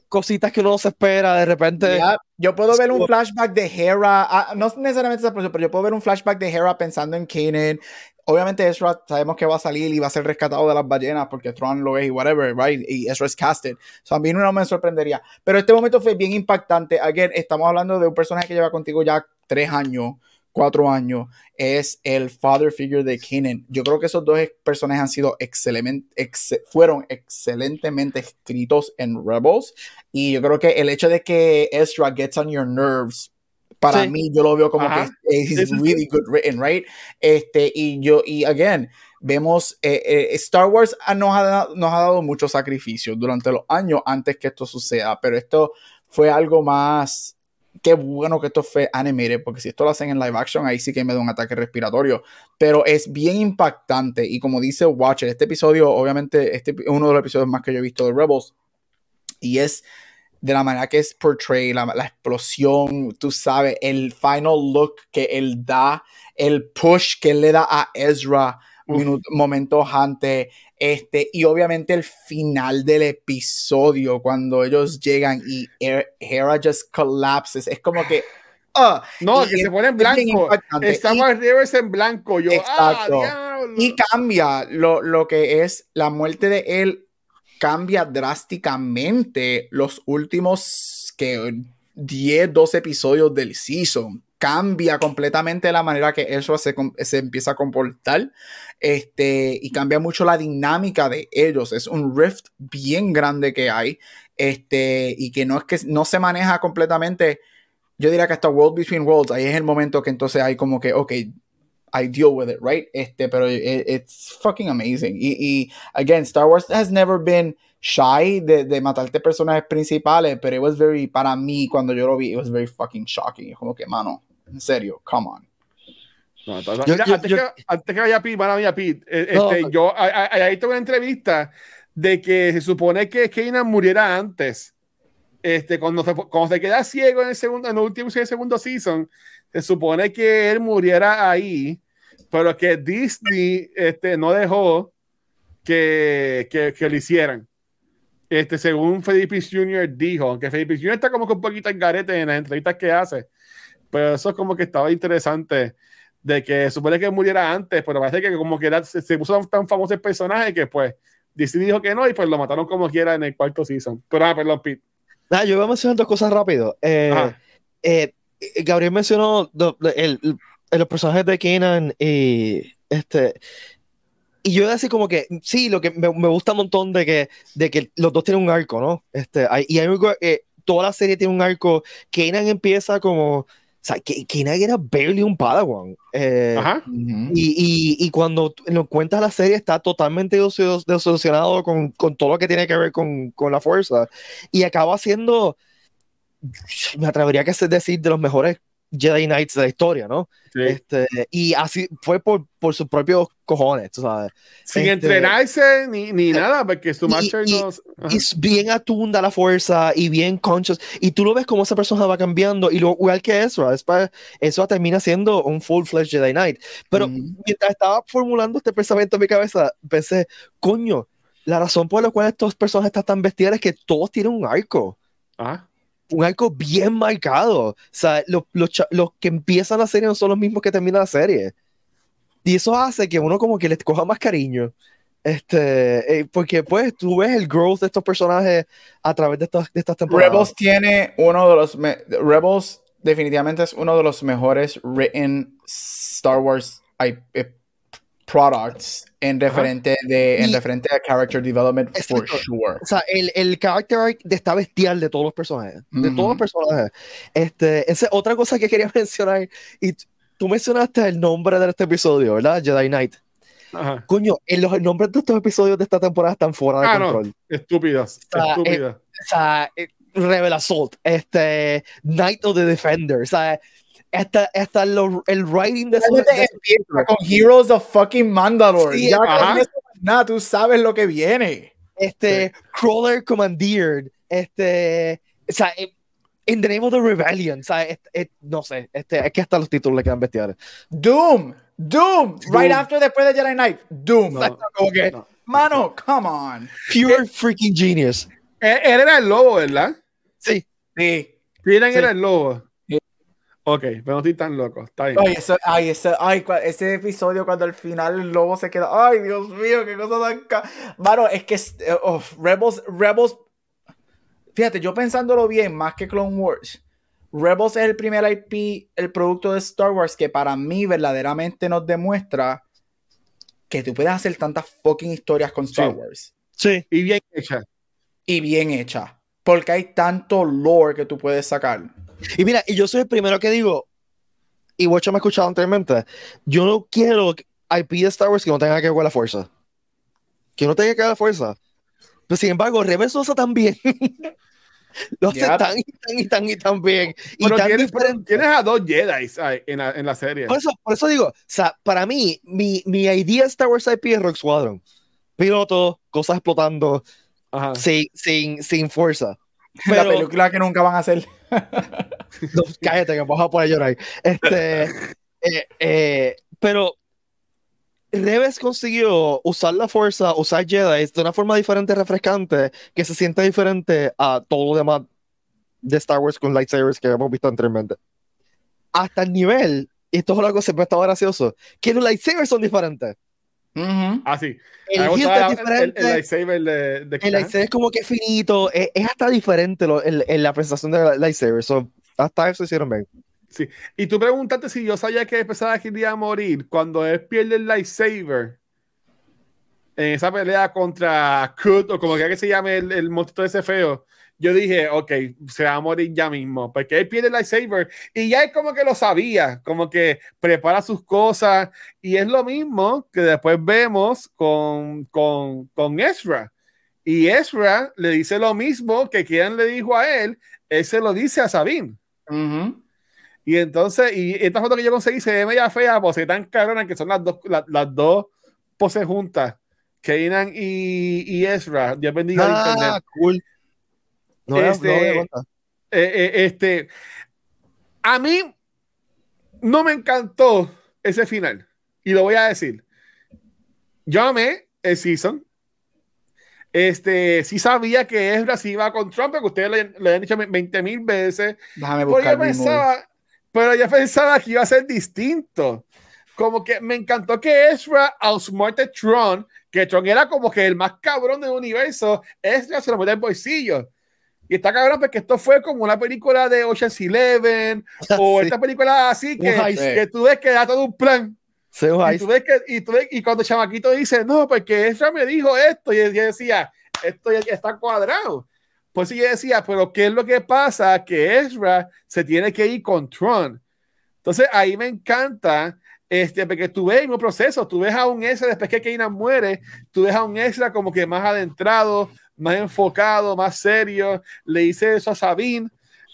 cositas que uno no se espera de repente. Ya, Yo puedo ver un flashback de Hera, ah, no necesariamente esa persona, pero yo puedo ver un flashback de Hera pensando en Kanan. Obviamente Ezra sabemos que va a salir y va a ser rescatado de las ballenas porque Tron lo es y whatever, right? Y Ezra es casted. So a mí no me sorprendería. Pero este momento fue bien impactante. Again, estamos hablando de un personaje que lleva contigo ya tres años, cuatro años. Es el father figure de Kanan. Yo creo que esos dos personajes han sido excelente, ex- fueron excelentemente escritos en Rebels. Y yo creo que el hecho de que Ezra gets on your nerves, para Sí. mí yo lo veo como Ajá. que es really good written, right? Este, y yo, y again, vemos, eh, eh, Star Wars nos, ha, nos ha dado muchos sacrificios durante los años antes que esto suceda, pero esto fue algo más qué bueno que esto fue animated, porque si esto lo hacen en live action, ahí sí que me da un ataque respiratorio. Pero es bien impactante. Y como dice Watcher, este episodio, obviamente, este es uno de los episodios más que yo he visto de Rebels. Y es de la manera que es portrayed, la, la explosión, tú sabes, el final look que él da, el push que él le da a Ezra minutos, momentos antes, este, y obviamente el final del episodio, cuando ellos llegan y Hera just collapses, es como que... Uh, no, que se pone en blanco. Estamos Rivers en blanco. Yo, ah, exacto. Ah, y cambia lo, lo que es la muerte de él cambia drásticamente los últimos que 10, 12 episodios del season. Cambia completamente la manera que eso se, se, empieza a comportar este, y cambia mucho la dinámica de ellos. Es un rift bien grande que hay este, y que no es que no se maneja completamente. Yo diría que hasta World Between Worlds, ahí es el momento que entonces hay como que, ok, I deal with it, right? Este, pero it, it's fucking amazing. Y, y, again, Star Wars has never been shy de, de matarte personajes principales, pero it was very, para mí, cuando yo lo vi, it was very fucking shocking. Como que, mano, en serio, come on. No, yo, mira, yo, antes, yo, que, antes, que, vaya Pete, mía, Pete, eh, este, no, yo ahí tengo una entrevista de que se supone que Kanan muriera antes. Este, cuando, se, cuando se queda ciego en el segundo, en el último el segundo season, se supone que él muriera ahí, pero que Disney este, no dejó que, que, que, lo hicieran. Este, según Felipe Jr. dijo, que Felipe Jr. está como que un poquito en garete en las entrevistas que hace, pero eso es como que estaba interesante de que supone que muriera antes, pero parece que como que era, se, se, puso tan, famoso el personaje que pues Disney dijo que no y pues lo mataron como quiera en el cuarto season. Pero ah, perdón, Pete. Ah, yo voy a mencionar dos cosas rápido. Eh, eh, Gabriel mencionó el, el, los personajes de Kenan y este y yo así como que sí lo que me, me, gusta un montón de que de que los dos tienen un arco no este hay, y hay, eh, toda la serie tiene un arco Kenan empieza como sea, Kenan era barely un padawan eh, Ajá. Y, y, y, cuando lo cuentas la serie está totalmente desolucionado con, con todo lo que tiene que ver con, con la fuerza y acaba siendo me atrevería a decir de los mejores Jedi Knights de la historia, ¿no? Sí. Este, y así fue por, por sus propios cojones, tú sabes. Sin este, entrenarse ni, ni nada, porque su master y, no. Y es bien atunda la fuerza y bien conscious. Y tú lo ves como esa persona va cambiando. Y lo igual que Ezra, después, Ezra termina siendo un full-fledged Jedi Knight. Pero mm -hmm. mientras estaba formulando este pensamiento en mi cabeza, pensé, coño, la razón por la cual estos personajes están tan bestiales es que todos tienen un arco. Ah un arco bien marcado. O sea, los, los, los, que empiezan la serie no son los mismos que terminan la serie. Y eso hace que uno como que les coja más cariño. Este, eh, porque pues tú ves el growth de estos personajes a través de estas, temporadas. Rebels tiene uno de los... Rebels definitivamente es uno de los mejores written Star Wars products en referente de en y, referente a character development exacto. for sure. O sea, el, el character arc de está bestial de todos los personajes, mm -hmm. de todos los personajes. Este, esa otra cosa que quería [laughs] mencionar y tú mencionaste el nombre de este episodio, ¿verdad? Jedi Knight. Ajá. Coño, en los nombres de estos episodios de esta temporada están fuera de ah, control. No. Estúpidas, o sea, estúpidas. Eh, o sea, eh, Rebel Assault, este, Night of the Defender, o sea, hasta, hasta lo, el writing de, su, de con Heroes of fucking Mandalore. Sí, ya nada, tú sabes lo que viene. Este, sí. Crawler Commandeered, este, o sea, In the Name of the Rebellion, o sea, es, es, no sé, este, es que hasta los títulos le quedan bestiales. Doom, Doom, Doom. right after después de Jedi Knight, Doom. No, como que, no. Mano, come on. Pure eh, freaking genius. Él, él, era el lobo, ¿verdad? Sí. Sí. Miren, sí. era el lobo. Ok, pero no estoy tan loco. Está bien. Ay, ese, ay, ay, ese episodio cuando al final el lobo se queda. Ay, Dios mío, qué cosa tan. Ca... Mano, es que oh, Rebels, Rebels. Fíjate, yo pensándolo bien, más que Clone Wars. Rebels es el primer IP, el producto de Star Wars que para mí verdaderamente nos demuestra que tú puedes hacer tantas fucking historias con Star sí. Wars. Sí. Y bien hecha. Y bien hecha. Porque hay tanto lore que tú puedes sacar. Y mira, y yo soy el primero que digo, y Watcher me ha escuchado anteriormente, yo no quiero IP de Star Wars que no tenga que ver con la fuerza. Que no tenga que ver con la fuerza. Pero sin embargo, Rebels usa también. [laughs] Lo hace Yep. tan y tan y tan y tan bien. Y Pero tan tienes, diferente. tienes a dos Jedi en la, en la serie. Por eso, por eso digo, o sea, para mí, mi, mi idea de Star Wars IP es Rogue Squadron. Piloto, cosas explotando, sin, sin, sin fuerza. [laughs] la Pero, película que nunca van a hacer. [laughs] no, cállate, que vas a poner a llorar. Este, eh, eh, pero Reves consiguió usar la fuerza, usar Jedi de una forma diferente, refrescante, que se siente diferente a todo lo demás de Star Wars con lightsabers que hemos visto anteriormente. Hasta el nivel, y esto es algo que siempre estaba gracioso, que los lightsabers son diferentes. Ah, sí. El es el, el, diferente. el lightsaber de, de El lightsaber es como que finito, es, es hasta diferente lo- en, en la presentación del lightsaber. So, hasta eso hicieron bien. Y tú preguntaste si yo sabía que pensaba que iba a morir cuando él pierde el lightsaber en esa pelea contra Kut o como quiera que se llame el, el monstruo ese feo. Yo dije, ok, se va a morir ya mismo, porque él pierde el lightsaber y ya es como que lo sabía, como que prepara sus cosas y es lo mismo que después vemos con, con, con Ezra. Y Ezra le dice lo mismo que quien le dijo a él, él se lo dice a Sabine. Y entonces, y esta foto que yo conseguí se ve media fea, pues se tan cabrona que son las dos, la- las dos poses juntas. Kanan y, y Ezra. Dios bendiga el Ah, internet. cool. No, Este- no. Eh, eh, este, a mí no me encantó ese final. Y lo voy a decir. Yo amé el season. Este, sí sabía que Ezra sí iba con Trump, porque ustedes le, le han dicho 20 mil veces. Déjame Pero buscar yo mi movie. pensaba, pero yo pensaba que iba a ser distinto. Como que me encantó que Ezra outsmarted Tron, que Tron era como que el más cabrón del universo. Ezra se lo metió en el bolsillo. Y está cabrón porque esto fue como una película de Ocean's Eleven o Sí. esta película así que, que tú ves que da todo un plan. Sí, Y, tú ves que, y, tú ves- y cuando Chamaquito dice, no, porque Ezra me dijo esto, y yo decía, esto ya está cuadrado. Pues yo decía, pero ¿qué es lo que pasa? Que Ezra se tiene que ir con Tron. Entonces ahí me encanta, este, porque tú ves el mismo proceso, tú ves a un Ezra después que Kanan muere, tú ves a un Ezra como que más adentrado, más enfocado, más serio, le dice eso a Sabine,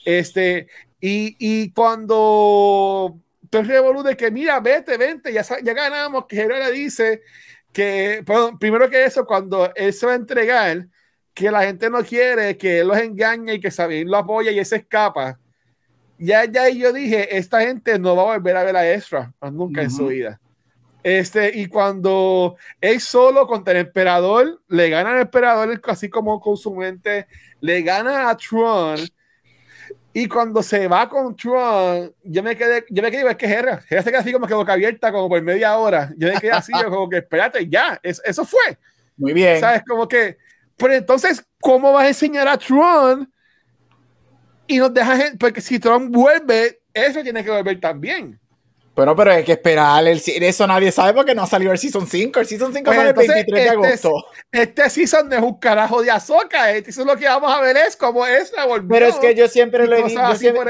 este, y, y cuando entonces revolú de que mira, vete, vente, ya, ya ganamos, que le dice que, perdón, primero que eso, cuando él se va a entregar, que la gente no quiere, que él los engaña y que Sabine lo apoya y él se escapa. Ya, ya, y yo dije, esta gente no va a volver a ver a Ezra nunca en su vida. Este, y cuando él solo contra el emperador, le gana al emperador, así como con su mente, le gana a Tron. Y cuando se va con Tron, yo me quedé, yo me quedé, es que Hera, Hera se queda así como que boca abierta, como por media hora. Yo me quedé así, yo como que espérate, ya, es- eso fue. Muy bien. ¿Sabes? Como que, pero entonces, ¿cómo vas a enseñar a Tron? Y nos dejas, porque si Tron vuelve, eso tiene que volver también. Pero, pero hay que esperar. El, eso nadie sabe porque no ha salido el Season 5. El Season 5 Pues sale el entonces, 23 de este agosto. Este season no es un carajo de Azoka, este season lo que vamos a ver es como esa volvió. Pero es que yo siempre lo he dicho.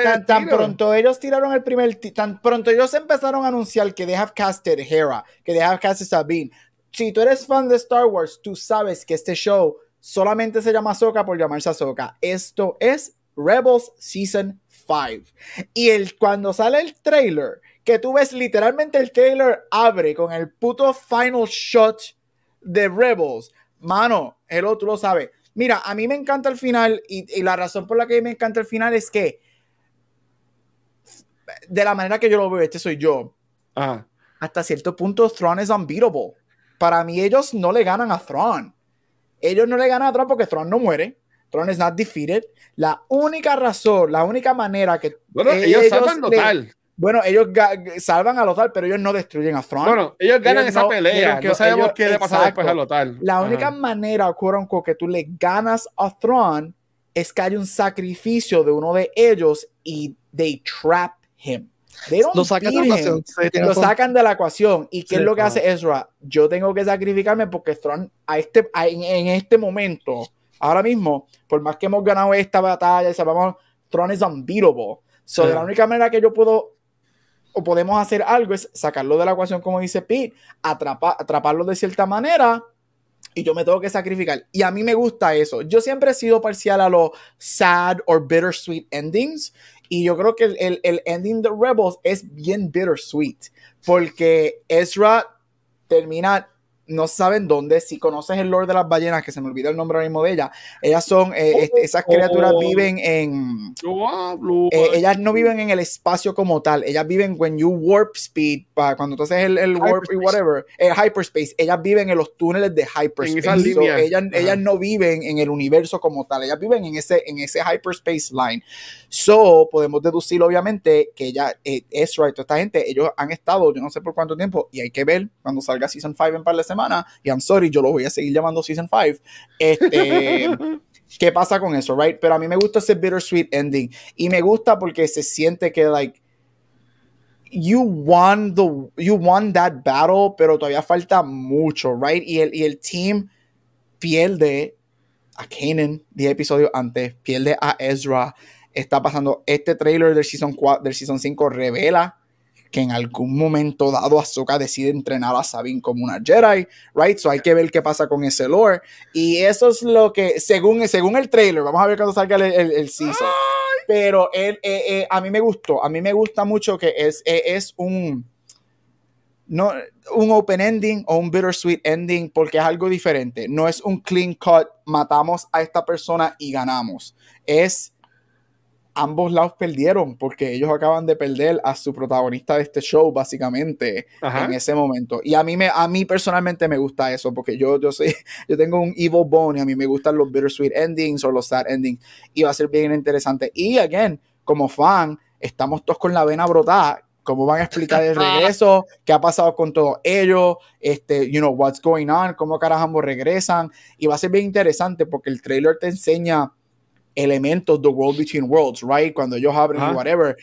tan, tan pronto ellos tiraron el primer. Tan pronto ellos empezaron a anunciar que they have casted Hera, que they have casted Sabine. Si tú eres fan de Star Wars, tú sabes que este show solamente se llama Ahsoka por llamarse Ahsoka. Esto es Rebels Season 5. Y el, cuando sale el trailer, que tú ves literalmente el trailer abre con el puto final shot de Rebels. Mano, hello, tú lo sabes. Mira, a mí me encanta el final y, y la razón por la que me encanta el final es que de la manera que yo lo veo, este soy yo, Ajá. hasta cierto punto Thrawn es unbeatable. Para mí ellos no le ganan a Thrawn. Ellos no le ganan a Thrawn porque Thrawn no muere. Thrawn is not defeated. La única razón, la única manera que Bueno, ellos le- total. Bueno, ellos salvan a Lothal, pero ellos no destruyen a Thrawn. Bueno, ellos ganan ellos esa no pelea. que no sabemos ellos- qué le pasa después a Lotal. La Ajá. única manera, unquote, que tú le ganas a Thrawn es que hay un sacrificio de uno de ellos y they trap him. They don't Lo sacan de beat la him. ecuación. Sí, Lo sacan de la ecuación. ¿Y qué Sí, es lo que hace Ezra? Yo tengo que sacrificarme porque Thrawn a este, a- en, en este momento, ahora mismo, por más que hemos ganado esta batalla y sabemos, Thrawn es unbeatable. So, de la única manera que yo puedo o podemos hacer algo es sacarlo de la ecuación, como dice Pete, atrapa- atraparlo de cierta manera y yo me tengo que sacrificar. Y a mí me gusta eso. Yo siempre he sido parcial a los sad or bittersweet endings. Y yo creo que el, el, el ending de Rebels es bien bittersweet. Porque Ezra termina no saben dónde, si conoces el Lord de las ballenas, que se me olvidó el nombre ahora mismo de ella, ellas son, eh, este, esas criaturas viven en, eh, ellas no viven en el espacio como tal, ellas viven when you warp speed, para cuando tú haces el, el warp y whatever, el hyperspace, ellas viven en los túneles de hyperspace, ellas, ellas no viven en el universo como tal, ellas viven en ese, en ese hyperspace line, so podemos deducir obviamente que ella, eh, Ezra y toda esta gente, ellos han estado, yo no sé por cuánto tiempo, y hay que ver cuando salga Season 5 en par de semana, y I'm sorry, yo lo voy a seguir llamando Season 5. Este, [laughs] ¿Qué pasa con eso, right? Pero a mí me gusta ese bittersweet ending. Y me gusta porque se siente que, like, you won, the, you won that battle, pero todavía falta mucho, right? Y el, y el team pierde a Kanan 10 episodios antes, pierde a Ezra. Está pasando este trailer del season, 4, del season 5 revela que en algún momento dado Ahsoka decide entrenar a Sabine como una Jedi, right? So hay que ver qué pasa con ese lore. Y eso es lo que, según, según el trailer, vamos a ver cuando salga el, el, season. Pero él, eh, eh, a mí me gustó, a mí me gusta mucho que es, eh, es un, no, un open ending o un bittersweet ending porque es algo diferente. No es un clean cut, matamos a esta persona y ganamos. Es ambos lados perdieron porque ellos acaban de perder a su protagonista de este show básicamente en ese momento. Y a mí me a mí personalmente me gusta eso porque yo yo soy [laughs] yo tengo un evil bone y a mí me gustan los bittersweet endings o los sad endings y va a ser bien interesante. Y again como fan estamos todos con la vena brotada. Cómo van a explicar el [laughs] regreso, qué ha pasado con todos ellos, este, you know, what's going on, cómo carajamos regresan, y va a ser bien interesante porque el trailer te enseña elementos de World Between Worlds, right? Cuando ellos abren uh whatever.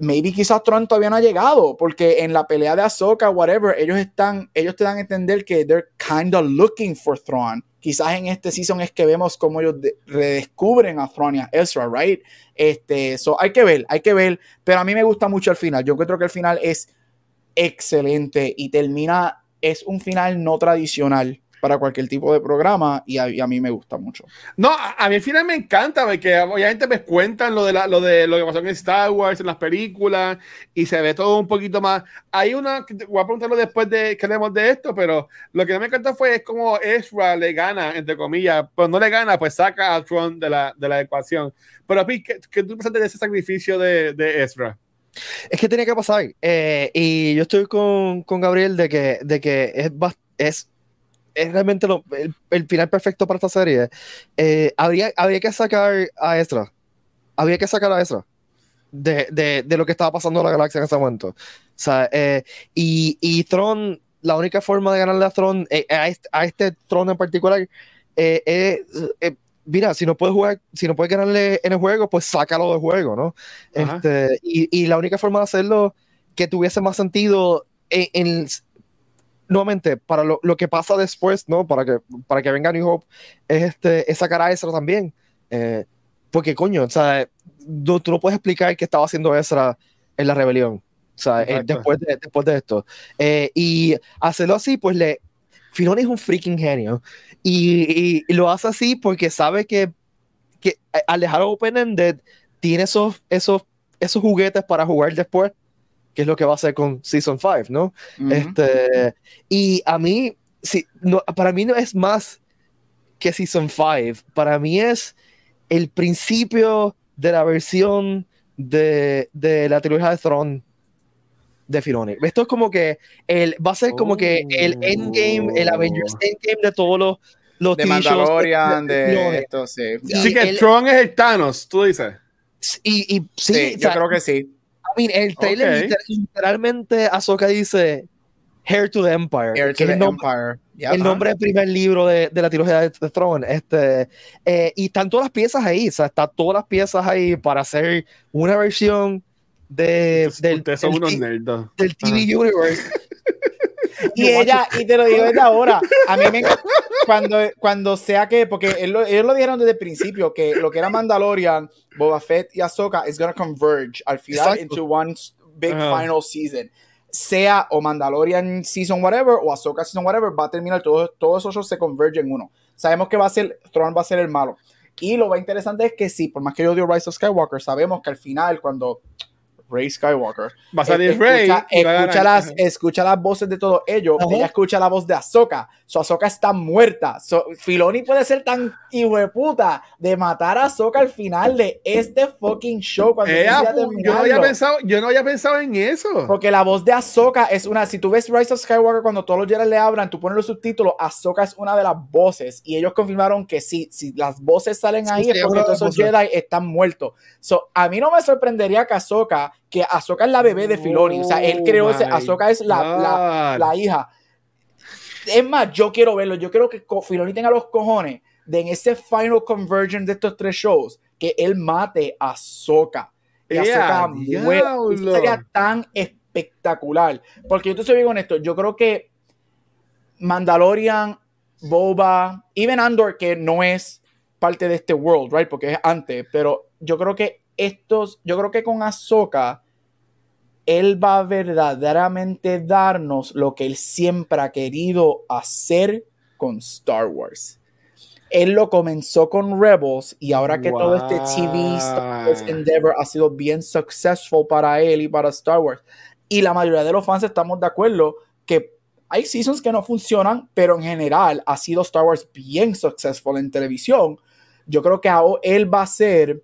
Maybe quizás Tron todavía no ha llegado, porque en la pelea de Ahsoka, whatever, ellos están, ellos te dan a entender que they're kind of looking for Thrawn. Quizás en este season es que vemos cómo ellos redescubren a Thrawn y a Ezra, right? Este, so hay que ver, hay que ver, pero a mí me gusta mucho el final. Yo encuentro que el final es excelente y termina, es un final no tradicional para cualquier tipo de programa y a, mí me gusta mucho. No, a, mí al final me encanta porque obviamente me cuentan lo de, la, lo de lo que pasó en Star Wars, en las películas y se ve todo un poquito más. Hay una, voy a preguntarlo después de que hablemos de esto, pero lo que no me encanta fue es como Ezra le gana, entre comillas, pues no le gana, pues saca a Tron de la, de la ecuación. Pero a ¿qué, qué tú pensaste de ese sacrificio de, de Ezra? Es que tenía que pasar. Eh, y yo estoy con, con, Gabriel de que, de que es, es es realmente el, final perfecto para esta serie. Eh, habría, habría que sacar a Ezra. Habría que sacar a Ezra de, de, de, lo que estaba pasando en la galaxia en ese momento. O sea, eh, y, y Tron, la única forma de ganarle a Tron, eh, a, este, a, este, Tron en particular, es mira, si no puedes jugar, si no puedes ganarle en el juego, pues sácalo del juego, ¿no? Este, y, y, la única forma de hacerlo que tuviese más sentido en, en, nuevamente, para lo, lo, que pasa después, ¿no? Para que, para que venga New Hope, es, este, es sacar a Ezra también. Eh, porque, coño, o sea, tú, no puedes explicar qué estaba haciendo Ezra en la rebelión. O sea, eh, después, de, después de esto. Eh, y hacerlo así, pues le. Filoni es un freaking genio. Y, y, lo hace así porque sabe que, que al dejar open-ended, tiene esos, esos, esos juguetes para jugar después que es lo que va a hacer con Season 5, ¿no? este, y a mí, sí, no, para mí no es más que Season 5, para mí es el principio de la versión de, de la trilogía de Throne de Filoni. Esto es como que el, va a ser como que el endgame, el Avengers oh. Endgame de todos los, los de Mandalorian, de, de, esto, sí. Sí, que el, Tron es el Thanos, tú dices. Y, y sí, sí yo creo que sí el trailer literalmente Ahsoka dice Hair to the Empire. que es el, nombre, el nombre del primer libro de, de la trilogía de, The Throne. Este, eh, y están todas las piezas ahí, o sea, están todas las piezas ahí para hacer una versión de, del, del, del, TV Universe. [laughs] [laughs] y ella, y te lo digo desde ahora, a mí me cuando, cuando sea que, porque ellos lo dijeron desde el principio, que lo que era Mandalorian, Boba Fett y Ahsoka is gonna converge al final into one big final season. sea o Mandalorian Season whatever o Ahsoka Season whatever, va a terminar, todos todo esos shows se convergen en uno. Sabemos que va a ser, Thrawn va a ser el malo. Y lo más interesante es que sí, por más que yo odio Rise of Skywalker, sabemos que al final cuando Rey Skywalker. Va a salir escucha, Rey. a Escucha ganar. las, escucha las voces de todos ellos. Ajá. Ella escucha la voz de Ahsoka. So Ahsoka está muerta. So, Filoni puede ser tan hijo de puta de matar a Ahsoka al final de este fucking show. Cuando yo, no había pensado, yo no había pensado en eso. Porque la voz de Ahsoka es una. Si tú ves Rise of Skywalker, cuando todos los Jedi le hablan, tú pones los subtítulos, Ahsoka es una de las voces. Y ellos confirmaron que sí, si las voces salen ahí sí, es porque todos esos Jedi están muertos. So, a mí no me sorprendería que Ahsoka, que Ahsoka es la bebé de Filoni. O sea, él creó ese. Oh Ahsoka es la, la, la hija. Es más, yo quiero verlo. Yo quiero que Filoni tenga los cojones de en ese final conversion de estos tres shows, que él mate a Ahsoka. Y ¡Ea, Ahsoka muera. sería tan espectacular. Porque yo te soy bien honesto, yo creo que Mandalorian, Boba, even Andor, que no es parte de este world, right? Porque es antes, pero yo creo que estos, yo creo que con Ahsoka, él va a verdaderamente darnos lo que él siempre ha querido hacer con Star Wars. Él lo comenzó con Rebels y ahora que todo este TV Star Wars. Endeavor ha sido bien successful para él y para Star Wars. Y la mayoría de los fans estamos de acuerdo que hay seasons que no funcionan, pero en general ha sido Star Wars bien successful en televisión. Yo creo que ahora él va a ser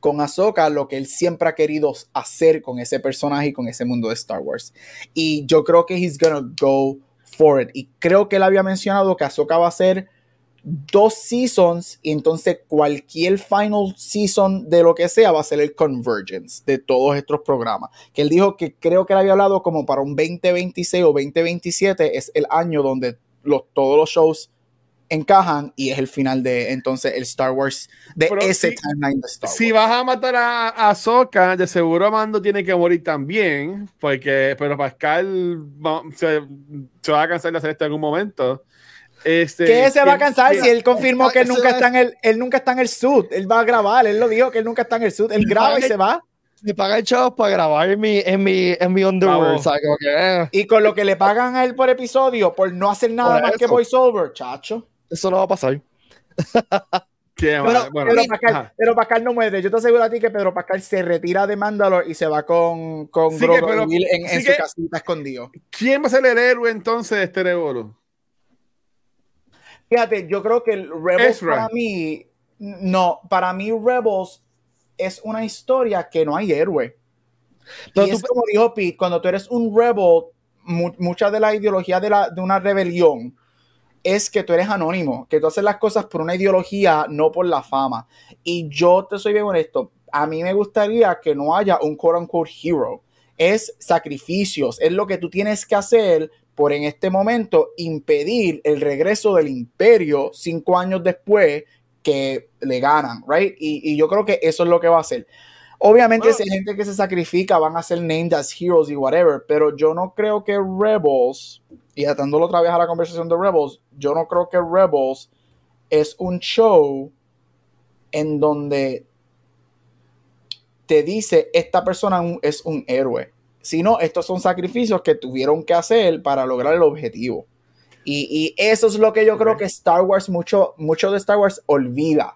con Ahsoka lo que él siempre ha querido hacer con ese personaje y con ese mundo de Star Wars. Y yo creo que he's gonna go for it. Y creo que él había mencionado que Ahsoka va a ser dos seasons y entonces cualquier final season de lo que sea va a ser el convergence de todos estos programas. Que él dijo que creo que él había hablado como para un 2026 o 2027 es el año donde todos los shows encajan y es el final de entonces el Star Wars de Pero ese si- timeline de Star Wars. Si vas a matar a, a Ahsoka, de seguro Mando tiene que morir también, porque pero Pascal va- se, se va a cansar de hacer esto en algún momento. Este, ¿Qué se va a ¿quién- cansar si él confirmó que él nunca está en el él nunca está en el suit? Él va a grabar, él lo dijo que él nunca está en el suit, él graba y se va. Me pagan chavos para grabar en mi, en mi, en mi underwear. Eh, Y con lo que le pagan a él por episodio por no hacer nada Por más que voiceover, chacho. Eso no va a pasar. [laughs] bueno, Pedro, ajá. Pascal, Pedro Pascal no muere. Yo te aseguro a ti que Pedro Pascal se retira de Mandalore y se va con, con Sí Grogu pero- en, en sí su que- casita escondido. ¿Quién va a ser el héroe entonces de este Rebolo? Fíjate, yo creo que el Rebels Ezra. para mí, no, para mí Rebels es una historia que no hay héroe. Pero y tú- es como dijo Pete, cuando tú eres un rebel, mu- mucha de la ideología de, la, de una rebelión es que tú eres anónimo, que tú haces las cosas por una ideología, no por la fama. Y yo te soy bien honesto, a mí me gustaría que no haya un quote unquote hero. Es sacrificios, es lo que tú tienes que hacer por en este momento impedir el regreso del imperio cinco años después que le ganan, right? Y, y yo creo que eso es lo que va a hacer. Obviamente, Bueno. si hay gente que se sacrifica, van a ser named as heroes y whatever, pero yo no creo que Rebels, y atándolo otra vez a la conversación de Rebels, yo no creo que Rebels es un show en donde te dice esta persona es un héroe, sino estos son sacrificios que tuvieron que hacer para lograr el objetivo. Y, y eso es lo que yo creo que Star Wars, mucho, mucho de Star Wars olvida.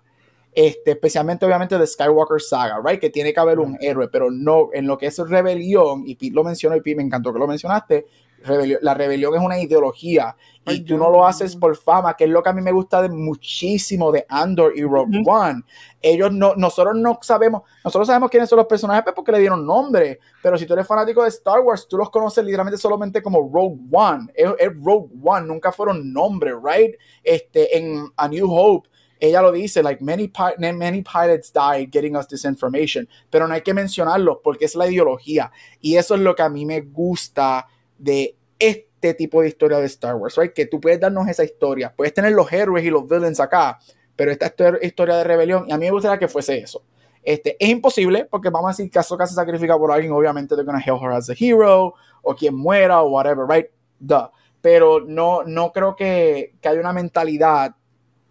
Este, especialmente obviamente de Skywalker Saga, right? Que tiene que haber un héroe, pero no en lo que es rebelión, y Pete lo mencionó y Pete me encantó que lo mencionaste, rebelión- la rebelión es una ideología y tú no lo haces por fama, que es lo que a mí me gusta de muchísimo de Andor y Rogue. One. Ellos no, nosotros no sabemos, nosotros sabemos quiénes son los personajes pues, porque le dieron nombre, pero si tú eres fanático de Star Wars, tú los conoces literalmente solamente como Rogue One. Es, es Rogue One, nunca fueron nombres, right? Este, en A New Hope, ella lo dice, like many, many pilots died getting us this information, pero no hay que mencionarlos porque es la ideología. Y eso es lo que a mí me gusta de este tipo de historia de Star Wars, right? Que tú puedes darnos esa historia, puedes tener los héroes y los villains acá, pero esta histor- historia de rebelión, y a mí me gustaría que fuese eso. Este, es imposible porque vamos a decir que Ahsoka se sacrifica por alguien, obviamente they're gonna hail her as a hero, o quien muera, o whatever, right? Duh. Pero no, no creo que, que haya una mentalidad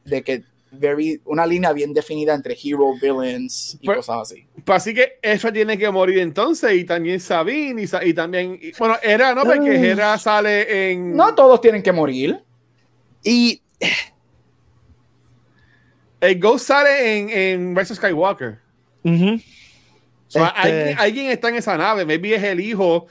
de que very, una línea bien definida entre hero, villains y Pero- cosas así. Pues así que eso tiene que morir entonces, y también Sabine, y, también, y- bueno, Hera no, porque. Hera sale en... No todos tienen que morir. Y El Ghost sale en, en of Skywalker. ujú, O sea, Este- alguien, alguien está en esa nave, maybe es el hijo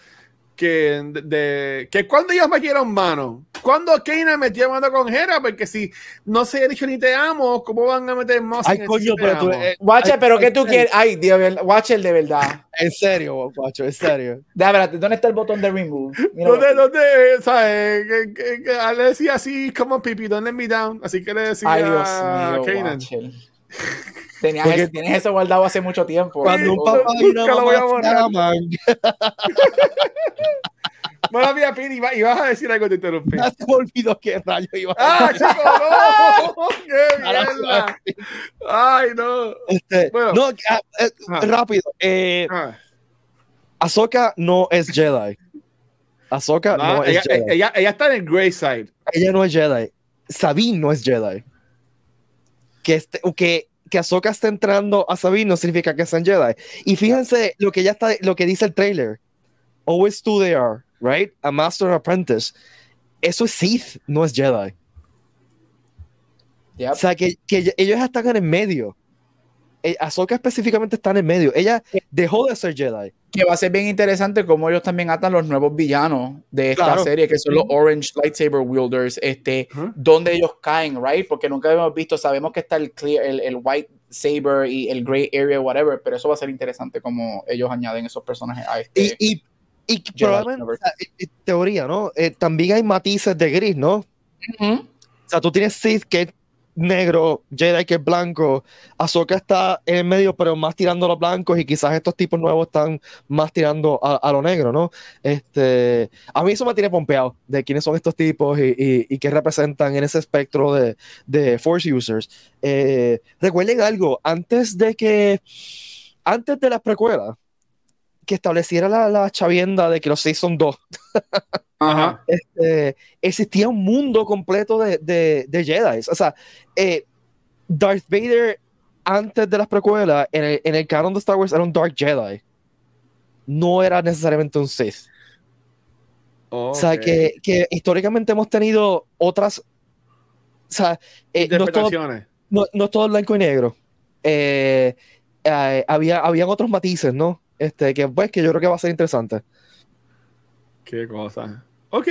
que de, de- que cuando ellos metieron mano, cuando Kanan metió mano con Hera, porque si no se ha dicho ni te amo, ¿cómo van a meter más? ay, coño, pero tú, eh, Watcher, ay, pero ay, ¿qué tú ay, quieres? Ay, Dios, Watcher de verdad. En serio, guacho, en serio. Déjame ¿dónde está el botón de remove? Mira, ¿Dónde, dónde, sabes? Que, que- que a él le decía así, como pipi, don't let me down. Así que le decía Ay, Dios a mío. Watcher. Tenías Porque- eso- tienes eso guardado hace mucho tiempo. Cuando un nunca papá y una lo voy a borrar. [laughs] Bueno, mira, Pini, iba- ibas a decir algo, te interrumpí. ya se me olvidó qué rayo iba a ¡Ah, decir. chico, no! [laughs] ¡Qué mierda! ¡Ay, no! Este, Bueno. no, ah, eh, Ah. rápido. Eh, Ah, Ahsoka no es Jedi. Ahsoka no, no, es ella, Jedi. ella, ella está en el Grey Side. Ella no es Jedi. Sabine no es Jedi. Que, este, que, que Ahsoka esté entrando a Sabine no significa que sean Jedi. Y fíjense lo que ya está, lo que dice el trailer. Always two they are, right? A master and apprentice. Eso es Sith, no es Jedi. Yep. O sea, que, que ellos están en el medio. Eh, Ahsoka específicamente está en el medio. Ella dejó de ser Jedi. Que va a ser bien interesante cómo ellos también atan los nuevos villanos de esta Claro. serie, que son los Orange Lightsaber Wielders, este, Ujú. donde ellos caen, right? Porque nunca hemos visto, sabemos que está el clear, el, el White Saber y el Gray Area, whatever, pero eso va a ser interesante cómo ellos añaden esos personajes a este. Y, y, y probablemente, Universe. o sea, en- en teoría, ¿no? Eh, también hay matices de gris, ¿no? Ujú. O sea, tú tienes Sith que es negro, Jedi que es blanco, Ahsoka está en medio, pero más tirando a los blancos, y quizás estos tipos nuevos están más tirando a, a lo negro, ¿no? Este, a mí eso me tiene pompeado de quiénes son estos tipos y, y, y qué representan en ese espectro de, de Force users. Eh, recuerden algo, antes de que, antes de las precuelas, que estableciera la, la chavienda de que los seis son dos, Ajá. [laughs] este, existía un mundo completo de, de, de Jedi. O sea, eh, Darth Vader antes de las precuelas, en el, en el canon de Star Wars, era un Dark Jedi. No era necesariamente un Sith. O sea, que, que históricamente hemos tenido otras. O sea, eh, no, es todo, no, no es todo blanco y negro. Eh, eh, había, habían otros matices, ¿no? Este, que pues que yo creo que va a ser interesante. Qué cosa. Ok.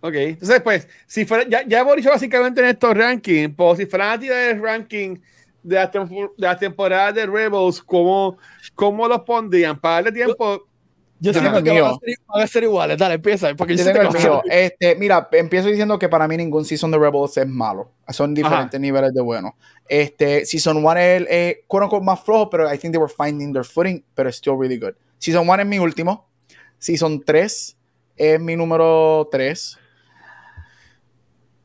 Ok. Entonces, pues, si fuera, ya, ya hemos dicho básicamente en estos rankings, pues si fueran a tirar el ranking de la, de la temporada de Rebels, ¿cómo, ¿cómo los pondrían? Para darle tiempo. Yo Yo siento que van a, ser, van a ser iguales. Dale, empieza. Porque yo Yo tengo el mío. Este, mira, empiezo diciendo que para mí ningún season de Rebels es malo. Son diferentes niveles de bueno. Este, season 1 es eh, quote unquote, más flojo, pero I think they were finding their footing, pero still really good. Season 1 es mi último. Season 3 es mi número 3.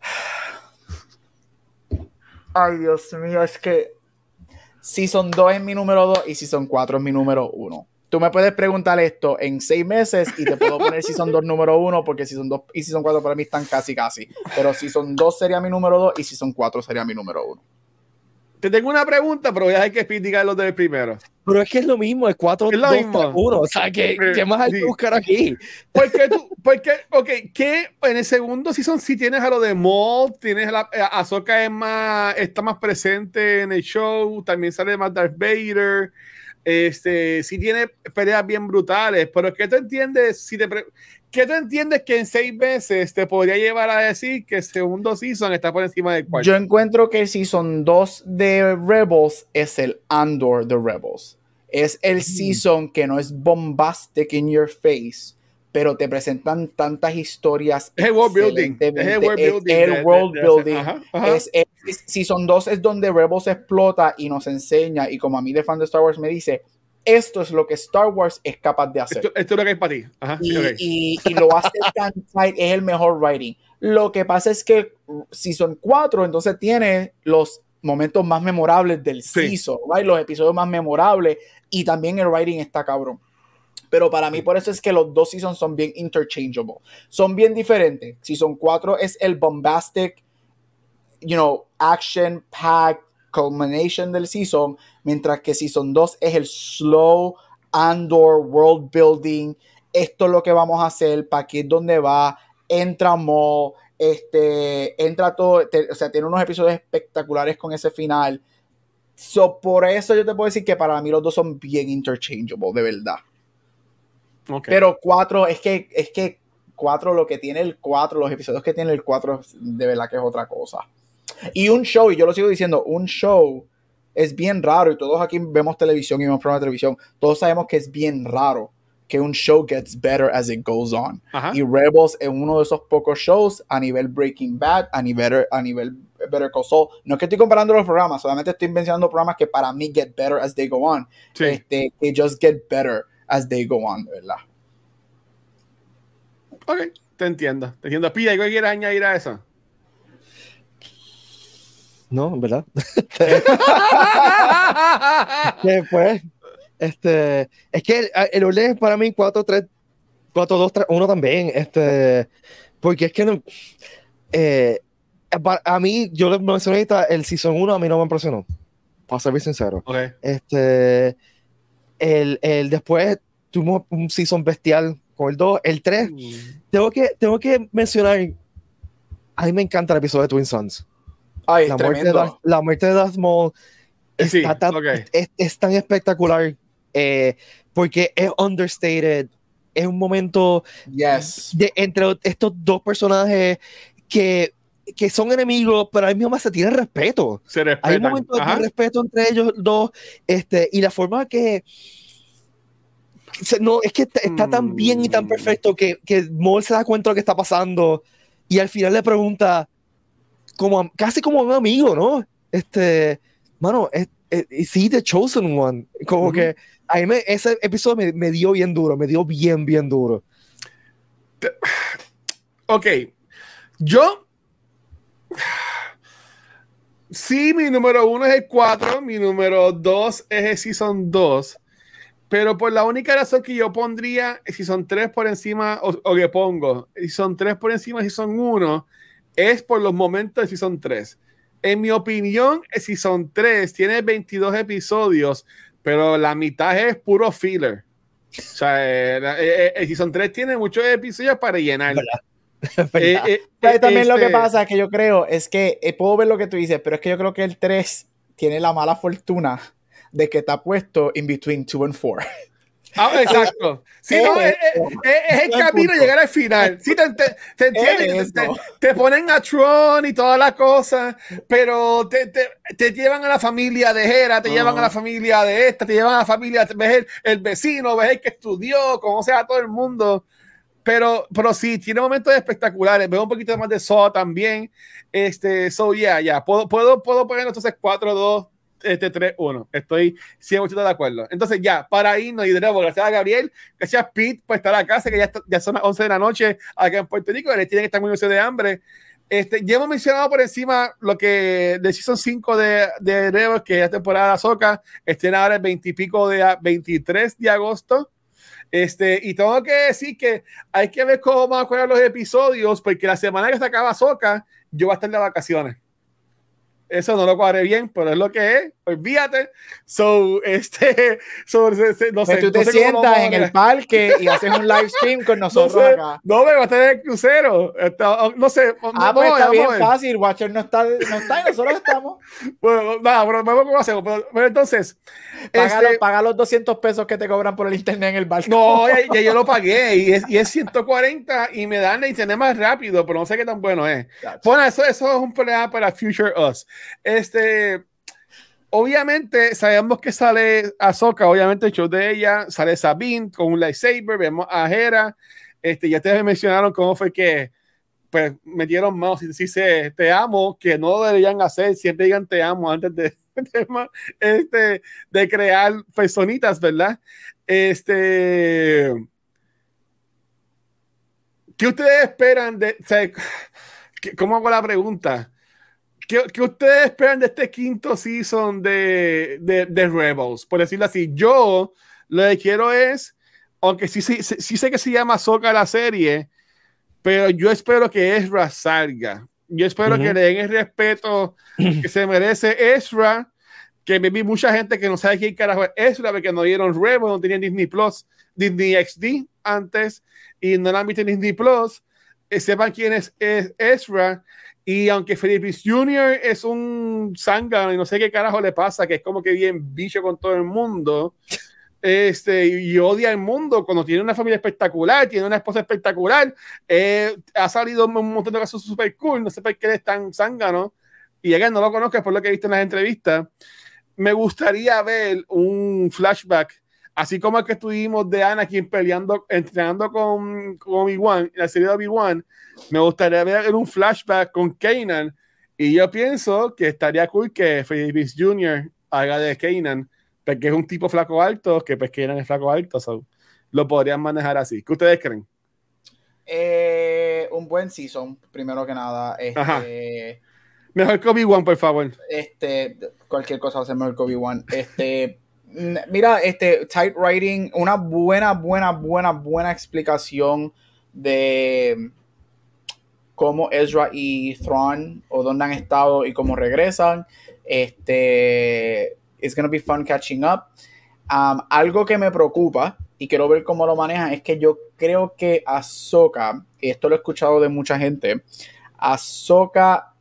[sighs] Ay, Dios mío, es que Season 2 es mi número 2 y Season 4 es mi número 1. Tú me puedes preguntar esto en 6 meses y te puedo poner Season 2 número 1 porque Season 2 y Season 4 para mí están casi casi. Pero Season 2 sería mi número 2 y Season 4 sería mi número 1. Te tengo una pregunta, pero voy a dejar que Speed diga los del primero. Pero es que es lo mismo, es 4, Es lo 2, mismo. 1. O sea, que, Sí, ¿qué más hay sí. que buscar aquí? Porque tú, porque, ok, que en el segundo season sí tienes a lo de Maul, tienes a, la, a Ahsoka es más, está más presente en el show, también sale más Darth Vader, este, sí tiene peleas bien brutales, pero ¿qué tú entiendes si te ¿Qué tú entiendes que en seis meses te podría llevar a decir que el segundo season está por encima del cuarto? Yo encuentro que el Season 2 de Rebels es el Andor de Rebels. Es el season que no es bombastic in your face, pero te presentan tantas historias. es el world building. Es el world Es building. el de- de- world building. ajá, ajá. Es, es- Season 2 es donde Rebels explota y nos enseña, y como a mí de fan de Star Wars me dice, esto es lo que Star Wars es capaz de hacer. esto, esto es lo que hay para ti. Ajá, y, ok. y- y lo hace [laughs] tan tight, es el mejor writing. Lo que pasa es que Season 4 entonces tiene los momentos más memorables del Sí. season, right? los episodios más memorables y también el writing está cabrón. Pero para mí por eso es que los dos seasons son bien interchangeable. Son bien diferentes. Season 4 es el bombastic, you know, action packed culmination del season. mientras que Season 2 es el slow Andor world building. Esto es lo que vamos a hacer, para aquí es donde va, entra Mo, este, entra todo, o sea, tiene unos episodios espectaculares con ese final. So, por eso yo te puedo decir que para mí los dos son bien interchangeable, de verdad. Pero cuatro, es que, es que cuatro, lo que tiene el cuatro, los episodios que tiene el cuatro, de verdad que es otra cosa. Y un show, y yo lo sigo diciendo, un show es bien raro, y todos aquí vemos televisión y vemos programas de televisión, todos sabemos que es bien raro que un show gets better as it goes on. Y Rebels es uno de esos pocos shows a nivel Breaking Bad, a nivel, a nivel Better Call Saul. No es que estoy comparando los programas, solamente estoy mencionando programas que para mí get better as they go on. Este, que just get better as they go on, ¿verdad? Ok, te entiendo. Te entiendo. Pide, ¿algo quieres añadir a eso? No, ¿verdad? [laughs] Después, este, es que el, el orden para mí 4, 3, 4, 2, 3, 1 también, este, porque es que no, eh, a mí, yo le mencioné ahorita, el Season 1 a mí no me impresionó, para ser bien sincero. Okay. Este, el, el, después tuvimos un Season bestial con el 2, el 3, mm. tengo, que, tengo que mencionar, a mí me encanta el episodio de Twin Sons. Ay, la, muerte de Darth, la muerte de Darth Maul está tan, es, es, tan espectacular eh, porque es understated. Es un momento yes. de, entre estos dos personajes que, que son enemigos, pero al mismo más se tiene respeto. Se Hay un momento de respeto entre ellos dos este, y la forma que no, es que está, tan bien y tan mm. perfecto que, que Maul se da cuenta de lo que está pasando y al final le pregunta, como casi como un amigo, ¿no? Este, mano, es, sí, The Chosen One. Como que a mí ese episodio me, dio bien duro, me dio bien, bien duro. Ok, yo. Sí, mi número uno es el 4, mi número 2 es el Season 2, pero por la única razón que yo pondría si son 3 por encima, o, o que pongo, si son 3 por encima, si son 1, es por los momentos de Season 3. En mi opinión, Season 3 tiene 22 episodios, pero la mitad es puro filler. O sea, eh, eh, eh Season 3 tiene muchos episodios para llenar. [laughs] Eh, también lo que este pasa que yo creo es que puedo ver lo que tú dices, pero es que yo creo que el 3 tiene la mala fortuna de que está puesto in between 2 and 4. Ah, [laughs] exacto. Sí, no, es, el camino a llegar al final. Sí, te, te, entiendes. Te, ponen a Tron y todas las cosas, pero te, te, llevan a la familia de Hera, te llevan a la familia de esta, te llevan a la familia, ves el, vecino, ves el que estudió, conoces a todo el mundo. Pero, pero sí, tiene momentos espectaculares. Veo un poquito más de Saw también. Este, so, yeah, ya. Puedo, puedo, puedo poner entonces 4-2 este 3-1. Estoy 100% de acuerdo. Entonces, ya, para irnos y de nuevo, gracias a Gabriel, gracias a Pete por estar acá, sé que ya, ya son las 11 de la noche acá en Puerto Rico, les tienen que estar muy de hambre. Este, ya hemos mencionado por encima lo que de Season 5 de, de Rebels, que es temporada Soca, estrena ahora el 20 y pico de 23 de agosto. Este, y tengo que decir que hay que ver cómo van a jugar los episodios, porque la semana que se acaba Soca, yo voy a estar de vacaciones. Eso no lo cuadré bien, pero es lo que es. Olvídate. So, [laughs] este, so, no sé. tú te sientas en el parque y [laughs] haces un live stream con nosotros no acá. No, me va a estar en el crucero. no sé. Ah, pues está bien fácil. Watcher no está, no está y nosotros estamos. [laughs] bueno, nada, pero vamos cómo hacemos. Pero, entonces. Paga, este, paga, los 200 pesos que te cobran por el internet en el barco. No, ya, yo lo pagué y es, y es 140 y me dan el internet más rápido, pero no sé qué tan bueno es. Bueno, eso, eso es un problema para Future Us. Este, obviamente sabemos que sale Ahsoka, obviamente el show de ella, sale Sabine con un lightsaber, vemos a Hera, este, ya te mencionaron cómo fue que pues metieron más y dice te amo, que no deberían hacer, siempre digan te amo antes de, [laughs] este, de crear personitas, ¿verdad? Este, ¿qué ustedes esperan de, ¿cómo hago la pregunta? ¿Qué, ustedes esperan de este quinto season de, de, Rebels? Por decirlo así, yo lo que quiero es, aunque sí, sí, sí sé que se llama Soca la serie, pero yo espero que Ezra salga. Yo espero que le den el respeto que se merece Ezra que me vi mucha gente que no sabe quién carajo es Ezra, porque no dieron Rebel, no tenían Disney Plus, Disney XD antes, y no la han visto en Disney Plus, eh, sepan quién es, es Ezra, y aunque Felipe Jr. es un zángano y no sé qué carajo le pasa, que es como que bien bicho con todo el mundo, [laughs] este, y odia al mundo cuando tiene una familia espectacular, tiene una esposa espectacular, eh, ha salido un montón de casos super cool, no sé por qué es tan zángano, y again, no lo conozco por lo que he visto en las entrevistas. Me gustaría ver un flashback, así como el que estuvimos de Anakin peleando, entrenando con, con Obi-Wan, en la serie de Obi-Wan, me gustaría ver un flashback con Kanan, y yo pienso que estaría cool que Felipe Jr. haga de Kanan porque es un tipo flaco alto, que pues Kanan es flaco alto, so, lo podrían manejar así. ¿Qué ustedes creen? Eh, un buen season, primero que nada. Este, mejor que Obi-Wan, por favor. Este, cualquier cosa va a ser mejor que Obi-Wan. Este, mira, este, tight writing, una buena, buena, buena, buena explicación de cómo Ezra y Thrawn o dónde han estado y cómo regresan. Este, it's to be fun catching up. Um, algo que me preocupa y quiero ver cómo lo manejan es que yo creo que Ahsoka, y esto lo he escuchado de mucha gente, Ahsoka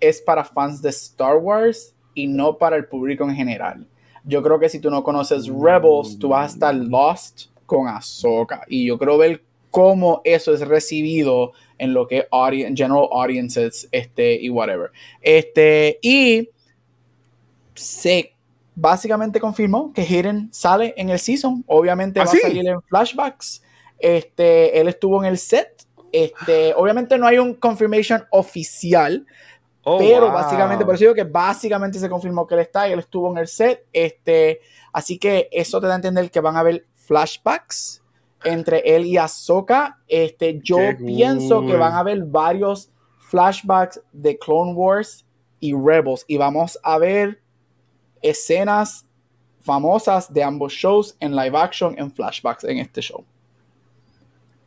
es para fans de Star Wars y no para el público en general. Yo creo que si tú no conoces Rebels, tú vas a estar lost con Ahsoka. Y yo quiero ver cómo eso es recibido en lo que es general audiences este, y whatever. Este, y sé básicamente confirmó que Hayden sale en el season. Obviamente ¿Ah, va a salir en flashbacks. Este, él estuvo en el set. Este, obviamente no hay un confirmation oficial, oh, pero básicamente, por eso digo que básicamente se confirmó que él está y él estuvo en el set. Este, así que eso te da a entender que van a haber flashbacks entre él y Ahsoka. Este, yo pienso que van a haber varios flashbacks de Clone Wars y Rebels y vamos a ver escenas famosas de ambos shows en live action, en flashbacks en este show.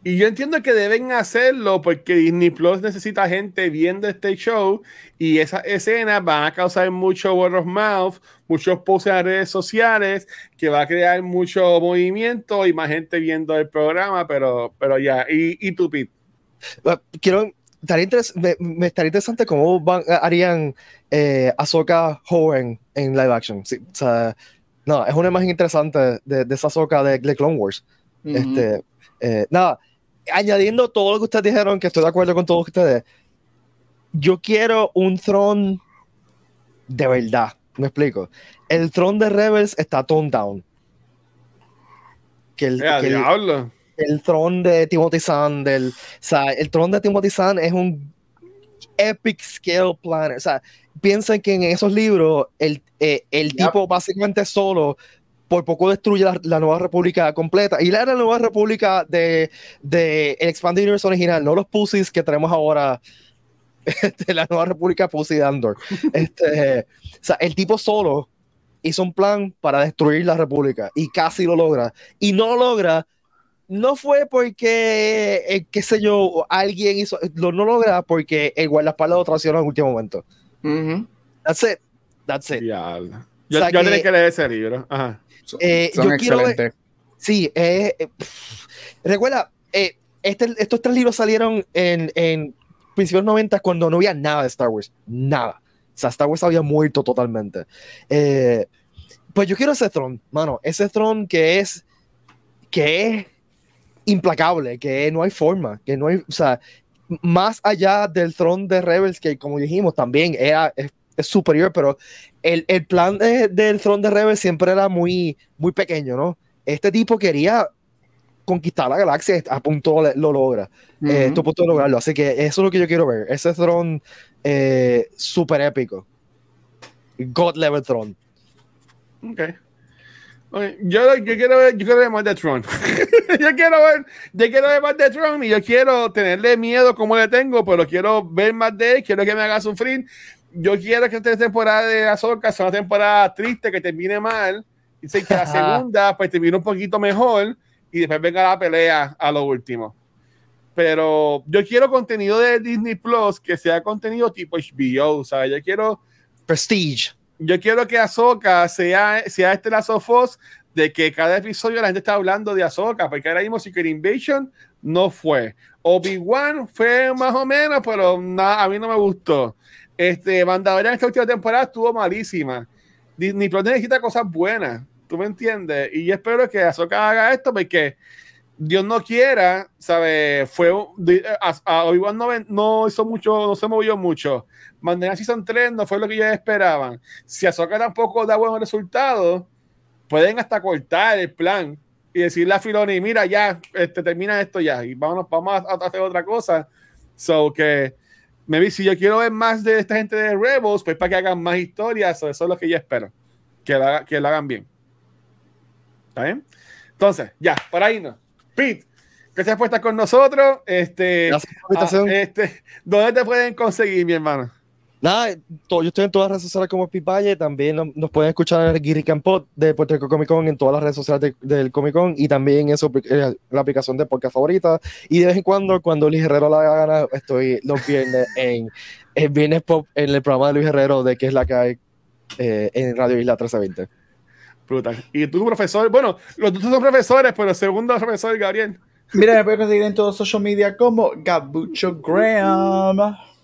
Y yo entiendo que deben hacerlo porque Disney Plus necesita gente viendo este show y esas escenas van a causar mucho word of mouth, muchos posts en redes sociales, que va a crear mucho movimiento y más gente viendo el programa, pero, pero ya, y, y tu Pete. Quiero, me, me, estaría interesante cómo van, harían eh, Ahsoka joven en live action. o sea, no, es una imagen interesante de, de esa Ahsoka de, de, Clone Wars. este, eh, nada, añadiendo todo lo que ustedes dijeron, que estoy de acuerdo con todos ustedes, yo quiero un throne de verdad. Me explico. El throne de Rebels está toned down. Que el, eh, que el, el tron de Timothy Zahn, del, o sea, el tron de Timothy Zahn es un epic scale planner, o sea, piensen que en esos libros el, eh, el tipo básicamente solo por poco destruye la, la, Nueva República completa. Y la, la Nueva República de, de el Expanded Universe original, no los pussies que tenemos ahora de [laughs] la Nueva República Pussy de Andor. [laughs] este, o sea, el tipo solo hizo un plan para destruir la República y casi lo logra. Y no lo logra no fue porque, eh, qué sé yo, alguien hizo, lo no logra porque el guardaespaldas lo traicionó en el último momento. Uh -huh. That's it. That's it. Yeah. Yo, o sea yo que, tenía que leer ese libro. Ajá. Eh, Son yo quiero ver, sí, eh, eh, recuerda, eh, este, estos tres libros salieron en, en principios 90 cuando no había nada de Star Wars. Nada. O sea, Star Wars había muerto totalmente. Eh, pues yo quiero ese throne, mano. Ese throne que es. que es implacable, que no hay forma, que no hay, o sea, más allá del throne de Rebels, que como dijimos, también era, es, es superior, pero el, el plan de, del throne de Rebels siempre era muy, muy pequeño, ¿no? Este tipo quería conquistar la galaxia, a punto lo, lo logra, uh -huh. eh, a punto de lograrlo, así que eso es lo que yo quiero ver, ese throne eh, súper épico, God level throne. Ok. Yo, yo, quiero ver, yo quiero ver más de Tron. [laughs] yo quiero ver, yo quiero ver más de Tron y yo quiero tenerle miedo como le tengo, pero quiero ver más de él, quiero que me haga sufrir. Yo quiero que esta temporada de Azoka sea una temporada triste, que termine mal, y sé que la [laughs] segunda pues termine un poquito mejor y después venga la pelea a lo último. Pero yo quiero contenido de Disney Plus que sea contenido tipo HBO, ¿sabes? Yo quiero Prestige yo quiero que Ahsoka sea, sea este Lazo Foss de que cada episodio la gente está hablando de Ahsoka, porque ahora mismo Secret Invasion no fue. Obi-Wan fue más o menos, pero nada, a mí no me gustó. Este, Mandalorian esta última temporada estuvo malísima. Disney Plus necesita cosas buenas, ¿tú me entiendes? Y yo espero que Ahsoka haga esto porque Dios no quiera, ¿sabes? Fue a, a Obi-Wan no, no, hizo mucho, no se movió mucho. Mandalorian Season 3 no fue lo que ellos esperaban. Si Ahsoka tampoco da buenos resultados, pueden hasta cortar el plan y decirle a Filoni, mira, ya, este, termina esto ya, y vamos a, hacer otra cosa. So que, maybe si yo quiero ver más de esta gente de Rebels, pues para que hagan más historias, eso, es lo que yo espero, que lo, que lo hagan bien. ¿Está bien? Entonces, ya, por ahí no. Pete, gracias por estar con nosotros. Este, ah, este, ¿Dónde te pueden conseguir, mi hermano? Nada, yo estoy en todas las redes sociales como Pipaye, también nos, pueden escuchar en el Giri Campot de Puerto Rico Comic Con en todas las redes sociales del Comic Con y también en, eh, la aplicación de podcast favorita. Y de vez en cuando, cuando Luis Herrero la gana, estoy los viernes [laughs] en el Viernes Pop en el programa de Luis Herrero de que es la que hay eh, en Radio Isla 1320. Brutal. Y tú, profesor, bueno, los dos son profesores, pero el segundo profesor, Gabriel. Mira, me puedes conseguir en todos social media como Gabucho Graham.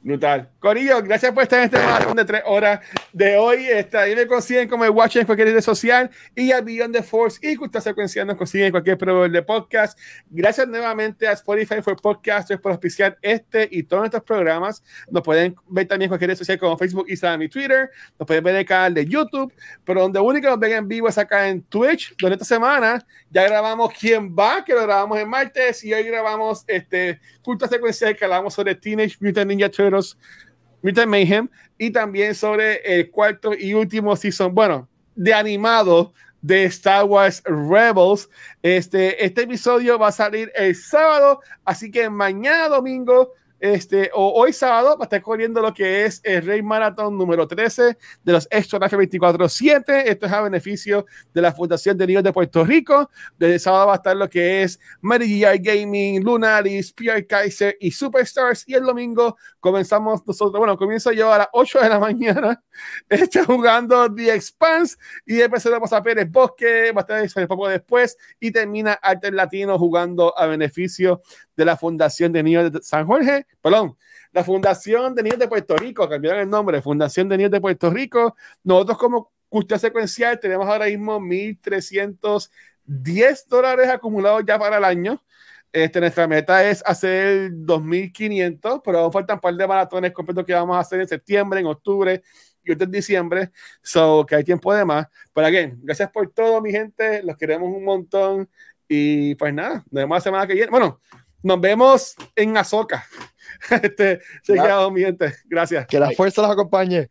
Brutal. Corillo, gracias por estar en este maratón de tres horas de hoy. Está, ahí me consiguen como el Watch en cualquier red social y a Beyond the Force y Cultura Secuencial nos consiguen en cualquier proveedor de podcast. Gracias nuevamente a Spotify for Podcasters por auspiciar este y todos nuestros programas. Nos pueden ver también en cualquier red social como Facebook, Instagram y Twitter. Nos pueden ver en el canal de YouTube, pero donde único nos ven en vivo es acá en Twitch, donde esta semana ya grabamos Quién va, que lo grabamos en martes y hoy grabamos este Cultura Secuencial que hablamos sobre Teenage Mutant Ninja Turtles Mutant Mayhem y también sobre el cuarto y último season, bueno, de animado de Star Wars Rebels. Este, este episodio va a salir el sábado, así que mañana domingo este, o hoy sábado va a estar corriendo lo que es el Rey Marathon número 13 de los Extra 24-7. Esto es a beneficio de la Fundación de Niños de Puerto Rico. Desde sábado va a estar lo que es Mary Gaming, Lunaris, Pierre Kaiser y Superstars. Y el domingo comenzamos nosotros, bueno, comienzo yo a las 8 de la mañana [laughs] está jugando The Expanse y vamos a Pérez Bosque, va a estar poco después y termina Arte Latino jugando a beneficio de la Fundación de Niños de San Jorge, perdón, la Fundación de Niños de Puerto Rico, cambiaron el nombre, Fundación de Niños de Puerto Rico. Nosotros como custodia secuencial tenemos ahora mismo 1.310 dólares acumulados ya para el año. Este, nuestra meta es hacer 2.500, pero faltan un par de maratones completos que vamos a hacer en septiembre, en octubre y en diciembre. So, que hay tiempo de más. Pero, again, gracias por todo, mi gente. Los queremos un montón. Y pues nada, nos vemos la semana que viene. Bueno, nos vemos en Azoka. [laughs] Este, se mi gente. Gracias. Que la fuerza los acompañe.